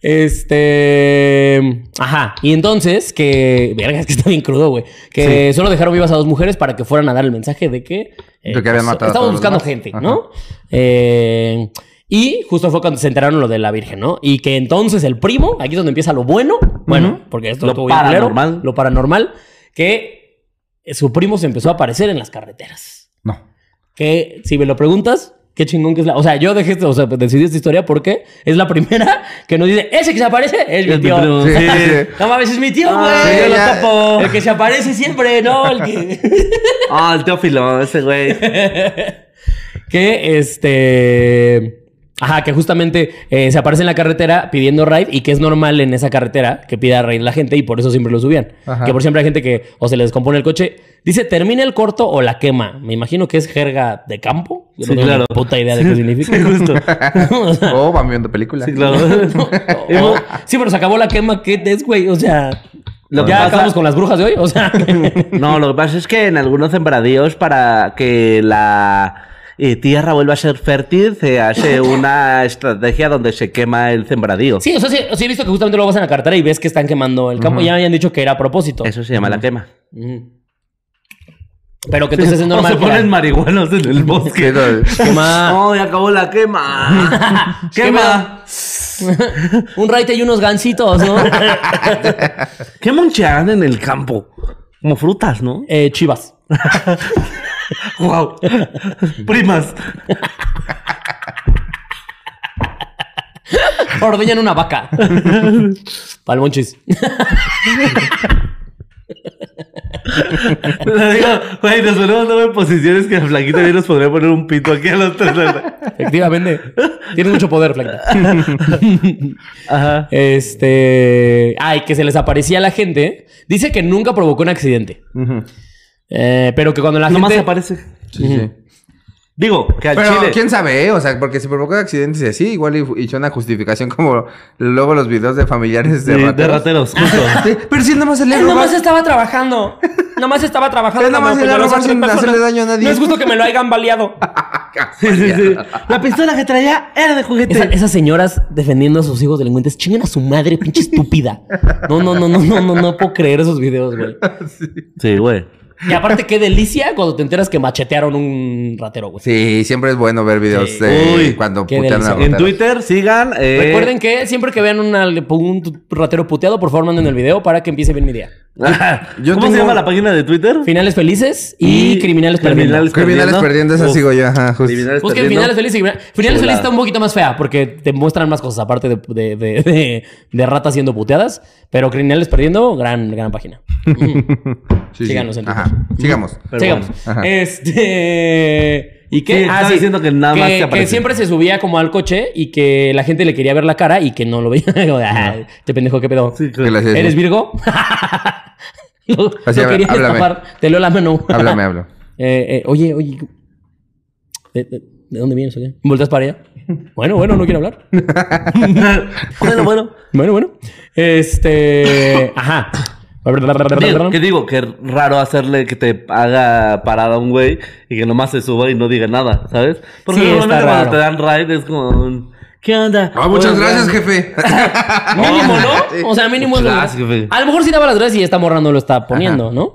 Este. Ajá. Y entonces, que. Verga, es que está bien crudo, güey. Que solo dejaron vivas a dos mujeres para que fueran a dar el mensaje de que. eh, De que habían matado Estamos buscando gente, Ajá. ¿no? Eh, y justo fue cuando se enteraron lo de la Virgen, ¿no? Y que entonces el primo, aquí es donde empieza lo bueno. Bueno, porque esto Lo culero, paranormal. Lo paranormal. Que su primo se empezó a aparecer en las carreteras. No. Que si me lo preguntas, Qué chingón que es la. O sea, yo dejé, esto- o sea, decidí esta historia porque es la primera que nos dice: Ese que se aparece es mi tío. Sí, Sí. sí. No mames, es mi tío, güey. Ah, sí, Yo lo ya. topo. El que se aparece siempre, ¿no? El que. Ah, el Teófilo, ese güey. que este. Ajá, que justamente eh, se aparece en la carretera pidiendo ride y que es normal en esa carretera que pida ride la gente y por eso siempre lo subían. Ajá. Que por siempre hay gente que o se le descompone el coche. Dice, termina el corto o la quema. Me imagino que es jerga de campo. Yo Sí, no tengo claro. ni puta idea de qué significa. Sí, justo. O sea, Oh, van viendo películas. Sí, claro. o- sí, pero se acabó la quema. ¿Qué es, güey? O sea, Lo ya pasa- acabamos con las brujas de hoy. O sea, No, lo que pasa es que en algunos sembradíos, para que la eh, tierra vuelva a ser fértil, se hace una estrategia donde se quema el sembradío. sí, o sea, sí, sí he visto que justamente luego vas en la carretera y ves que están quemando el campo. Ya me habían dicho que era a propósito. Eso se llama la quema. Ujú. Pero que entonces es O normal. se que ponen marihuanos en el Sí, bosque. no, quema- No, ya acabó la quema. quema. un raite y unos gancitos, ¿no? ¿Qué monchean en el campo? Como frutas, ¿no? Eh, chivas. Wow. Primas. Ordeñan una vaca. Palmonchis. Le digo, güey, nos ponemos nueve posiciones que la flaquita bien nos podría poner un pito aquí a los tres. Efectivamente. Tienes mucho poder, Flaquita. Ajá. Este. Ay, que se les aparecía a la gente. Dice que nunca provocó un accidente. Eh, pero que cuando la Nomás gente. aparece. Sí, sí. Digo, que al Pero chile. quién sabe, ¿eh? O sea, porque si provocó accidentes y así, igual y- hizo una justificación como luego los videos de familiares de Sí, rateros. de rateros, justo. Sí, Pero si nada más se le Él nomás estaba trabajando. Nomás estaba trabajando. Él nomás se le sin personas. hacerle daño a nadie. No es justo que me lo hayan baleado. Sí, sí, sí. La pistola que traía era de juguete. Esa- esas señoras defendiendo a sus hijos delincuentes, chinguen a su madre, pinche estúpida. No, no, no, no, no, no, no puedo creer esos videos, güey. Sí, güey. Y aparte, qué delicia cuando te enteras que machetearon un ratero, güey. Sí, siempre es bueno ver videos Sí. de Uy, cuando putean a. En. Twitter sigan. eh, Recuerden que siempre que vean una- un ratero puteado, por favor manden el video para que empiece bien mi día. Yo ¿Cómo se llama la página de Twitter? Finales felices y, criminales perdiendo. Criminales perdiendo, esa sigo yo, ajá, justo. Criminales Busquen perdiendo. finales felices. y criminales- Finales Chulada. felices está un poquito más fea porque te muestran más cosas aparte de, de, de, de- de ratas siendo puteadas. Pero criminales perdiendo, gran, gran página. Mm. Sí, sí. Síganos en Ajá, sigamos. Pero Sigamos. bueno. Ajá. Este. ¿Y qué? Sí, estaba diciendo que nada más que, aparece. que siempre se subía como al coche y que la gente le quería ver la cara y que no lo veía. Como de, "Ay, Te pendejo, ¿qué pedo? Sí, ¿Qué le claro. ¿Eres Virgo? Así, quería háblame. Te leo la mano. Háblame, hablo. Eh, eh, oye, oye. ¿De, de- de dónde vienes o qué? ¿Volteas para allá? Bueno, bueno, no quiero hablar. bueno, bueno. Bueno, bueno. Este. Ajá. Digo, que digo, que raro hacerle que te haga parada a un güey y que nomás se suba y no diga nada, ¿sabes? Porque Sí, normalmente está cuando te dan ride es como... un, ¿Qué onda? Ah, muchas Oye, gracias, jefe. Mínimo, ¿no? O sea, mínimo. es lo- Gracias, jefe. A lo mejor sí daba las gracias y esta morra no lo está poniendo, ¿no?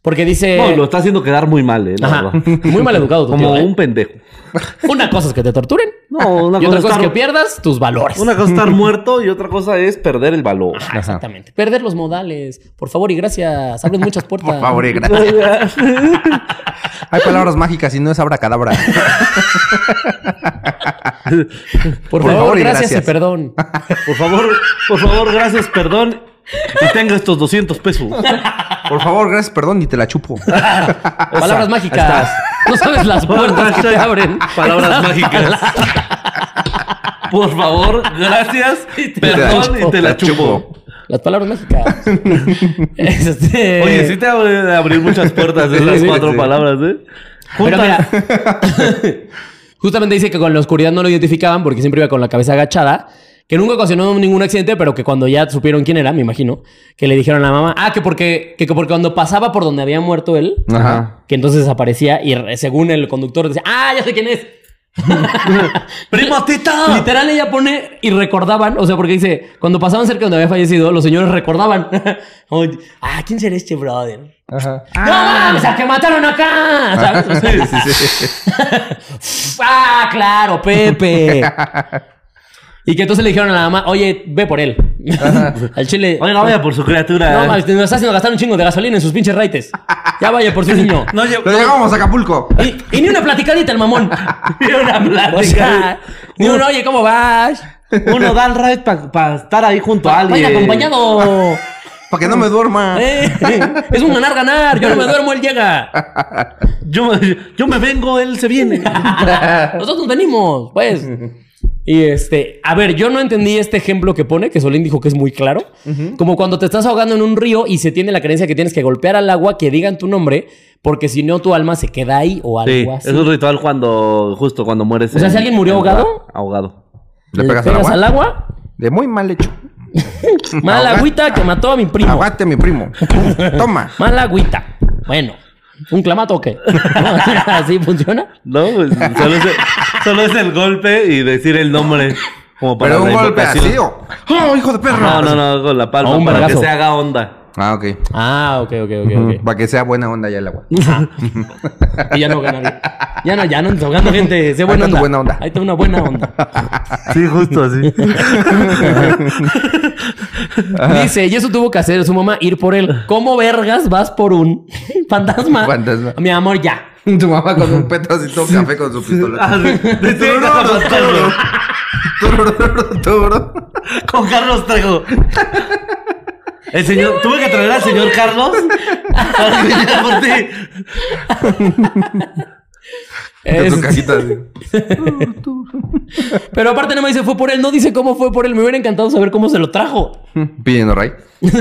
Porque dice. No, lo está haciendo quedar muy mal, eh. la Ajá. Muy mal educado tu Como tío, ¿eh? un pendejo. Una cosa es que te torturen. No, una y otra cosa, es que pierdas tus valores. una cosa es estar muerto y otra cosa es perder el valor. Ajá, exactamente. Perder los modales. Por favor y gracias. Abren muchas puertas. Por favor, y gracias. Hay palabras mágicas y no es abracadabra. Por, Por favor, favor y gracias, gracias. y perdón. Por favor, por favor, gracias, perdón. Y tenga estos 200 pesos. Por favor, gracias, perdón, y te la chupo. Palabras mágicas. No sabes las puertas que te abren. Palabras mágicas. Por favor, gracias, perdón y te la chupo. Las palabras mágicas. Este- Oye, sí te abre de abrir muchas puertas de sí, cuatro sí. palabras, ¿eh? Pero mira, justamente dice que con la oscuridad no lo identificaban porque siempre iba con la cabeza agachada, que nunca ocasionó ningún accidente, pero que cuando ya supieron quién era, me imagino, que le dijeron a la mamá, ah, que porque, que porque cuando pasaba por donde había muerto él, Ajá. que entonces desaparecía y según el conductor decía, ah, ya sé quién es. ¡Primo Tito! Literal ella pone y recordaban, o sea, porque dice, cuando pasaban cerca de donde había fallecido, los señores recordaban. Oye, ah, ¿quién será este brother? Ajá. ¡No mames, al que mataron acá! ¿Sabes? Sí, sí, sí. ¡Ah, claro, Pepe! Y que entonces le dijeron a la mamá, oye, ve por él. Al chile. Oiga, vaya por su criatura. No, mames, nos está haciendo gastar un chingo de gasolina en sus pinches raites. Ya vaya por su niño. No, yo- Lo llevamos a Acapulco. Y, y ni una platicadita, el mamón. Ni una plática. O sea, ni un, oye, ¿cómo vas? Uno da el ride para estar ahí junto a alguien. Vaya acompañado. Para que no me duerma. Eh, es un ganar-ganar. Yo no me duermo, él llega. Yo, yo me vengo, él se viene. Nosotros venimos, pues. Y este, a ver, yo no entendí este ejemplo que pone, que Solín dijo que es muy claro. Como cuando te estás ahogando en un río y se tiene la creencia que tienes que golpear al agua, que digan tu nombre, porque si no tu alma se queda ahí o algo Sí, así. es un ritual cuando, justo cuando mueres. O sea, en- si alguien murió ahogado. Ahogado. ¿Le pegas al agua? al agua? De muy mal hecho. Mala agüita que mató a mi primo. Aguante, mi primo. Toma. Mala agüita. Bueno, ¿un clamato o qué? ¿Así funciona? No, pues, solo, es el, solo es el golpe y decir el nombre. Como para Pero un golpe así o. ¡Oh, hijo de perro! No, no, no, con la palma O un para que se haga onda. Ah, ok. Ah, ok, ok, ok, ok. Para que sea buena onda ya el agua. Y ya no gana nadie. Ya no, ya no ahogando gente. Sé Ahí buena está tu onda. buena onda. Ahí está una buena onda. Sí, justo así. Dice, y eso tuvo que hacer su mamá, ir por él. ¿Cómo vergas vas por un fantasma? Fantasma. Mi amor, ya. Tu mamá con un todo café con su pistola. Ah. De turururu. Con Carlos Trejo. El señor, tuve que traer al señor Carlos para que viniera por ti. Es- cajita así. Pero aparte no me dice fue por él, no dice cómo fue por él. Me hubiera encantado saber cómo se lo trajo. Pidiendo ray.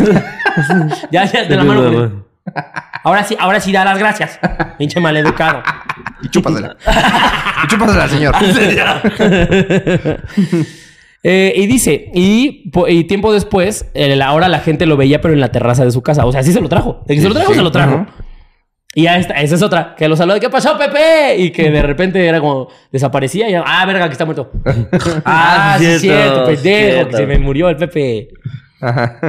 Ya, ya, de la mano. con él. Ahora sí, ahora sí da las gracias. Pinche maleducado. Y chúpasela. y chúpasela, señor. Eh, y dice, y, po- y tiempo después, el- ahora la gente lo veía, pero en la terraza de su casa. O sea, sí se lo trajo. De que se lo trajo, Sí, se lo trajo. Y ya esta, esa es otra, que lo saludó, ¿qué pasó, Pepe? Y que de repente era como, desaparecía y ya, ah, verga, que está muerto. ah, sí, es cierto, pendejo, que se me murió el Pepe. Ajá.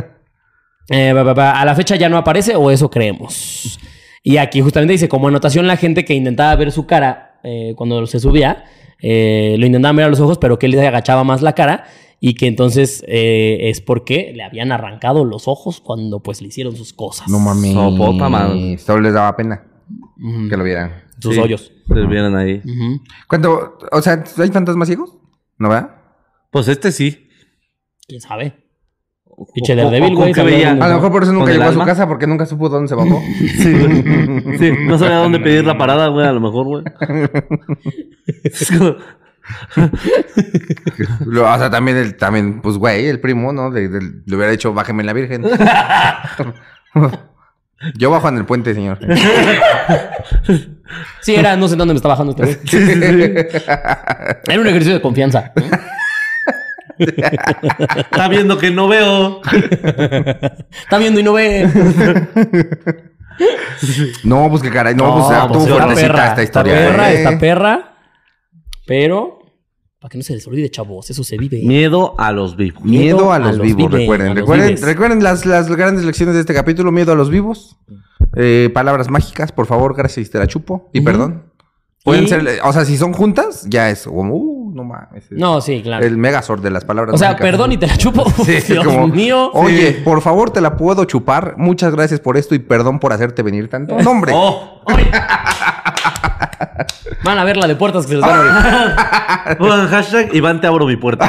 Eh, ba, ba, ba, a la fecha ya no aparece o eso creemos. Y aquí justamente dice, como anotación la gente que intentaba ver su cara eh, cuando se subía, eh, lo intentaban ver a los ojos, pero que él le agachaba más la cara y que entonces eh, es porque le habían arrancado los ojos cuando pues le hicieron sus cosas. No mames. Sopota, madre. Solo les daba pena que lo vieran. Sus Sí, hoyos. Se vieran ahí. ¿Cuánto? O sea, ¿hay fantasmas ciegos? ¿No verdad? Pues este sí. ¿Quién sabe? Pinche Daredevil, güey, A lo mejor por eso nunca ¿Con el llegó a su casa porque nunca supo dónde se bajó. Sí, güey. Sí, no sabía dónde pedir la parada, güey, a lo mejor, güey. Es como- Lo- o sea, también, el, también, pues, güey, el primo, ¿no? De- le hubiera dicho, bájeme en la virgen. Yo bajo en el puente, señor. Sí, era, no sé dónde me está bajando este güey. Sí, sí, sí. Era un ejercicio de confianza. Está viendo que no veo. Está viendo y no ve. No, pues qué caray. No, pues pues, está fuertecita perra, esta historia. Está perra, ¿eh? está perra. Pero, para que no se les olvide, chavos, eso se vive. Miedo a los vivos. Miedo a los, vivos, vive, recuerden. a los Recuerden, recuerden las, las grandes lecciones de este capítulo. Miedo a los vivos. Eh, palabras mágicas, por favor, gracias, te la chupo. Y perdón. Pueden Y- ser, o sea, si son juntas, ya es como, uh, no mames. es No, sí, claro. El megazord de las palabras o sea, mágicas. perdón y te la chupo. Sí, Dios como, mío. Oye, por favor, te la puedo chupar. Muchas gracias por esto y perdón por hacerte venir tanto. No, hombre. ¡Oh! Van a ver la de puertas que se les van a abrir. Pongan hashtag Iván, te abro mi puerta.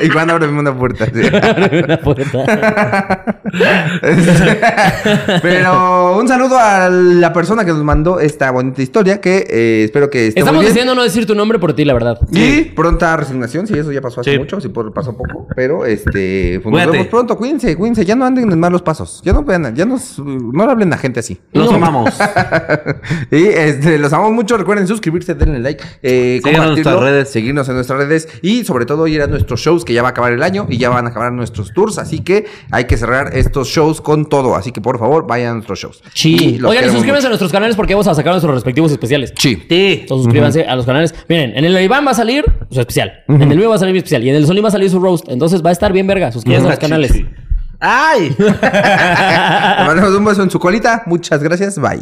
Y abrirme una puerta. sí. Una puerta. Pero un saludo a la persona que nos mandó esta bonita historia que eh, espero que esté Estamos muy bien. diciendo no decir tu nombre por ti, la verdad. Y pronta resignación, sí, eso ya pasó hace Sí. mucho, sí por- pasó poco, pero este, pues nos vemos pronto, cuídense, cuídense, ya no anden en malos pasos, ya no vean, ya nos, no le hablen a gente así. Los amamos. y este, los amamos mucho, recuerden suscribirse, denle like, eh, en compartirlo, nuestras redes. seguirnos en nuestras redes y sobre todo ir a nuestros shows que ya va a acabar el año y ya van a acabar nuestros tours, así que hay que cerrar estos shows con todo, así que por favor vayan a nuestros shows. Sí. Oigan, y suscríbanse a nuestros canales porque vamos a sacar nuestros respectivos especiales. Sí. Sí. Entonces suscríbanse a los canales. Miren, en el Iván va a salir su especial. En el mío va a salir mi especial. Y en el Solín va a salir su roast. Entonces va a estar bien verga. Suscríbanse a los canales. ¡Ay! Le mandamos un beso en su colita, muchas gracias, bye.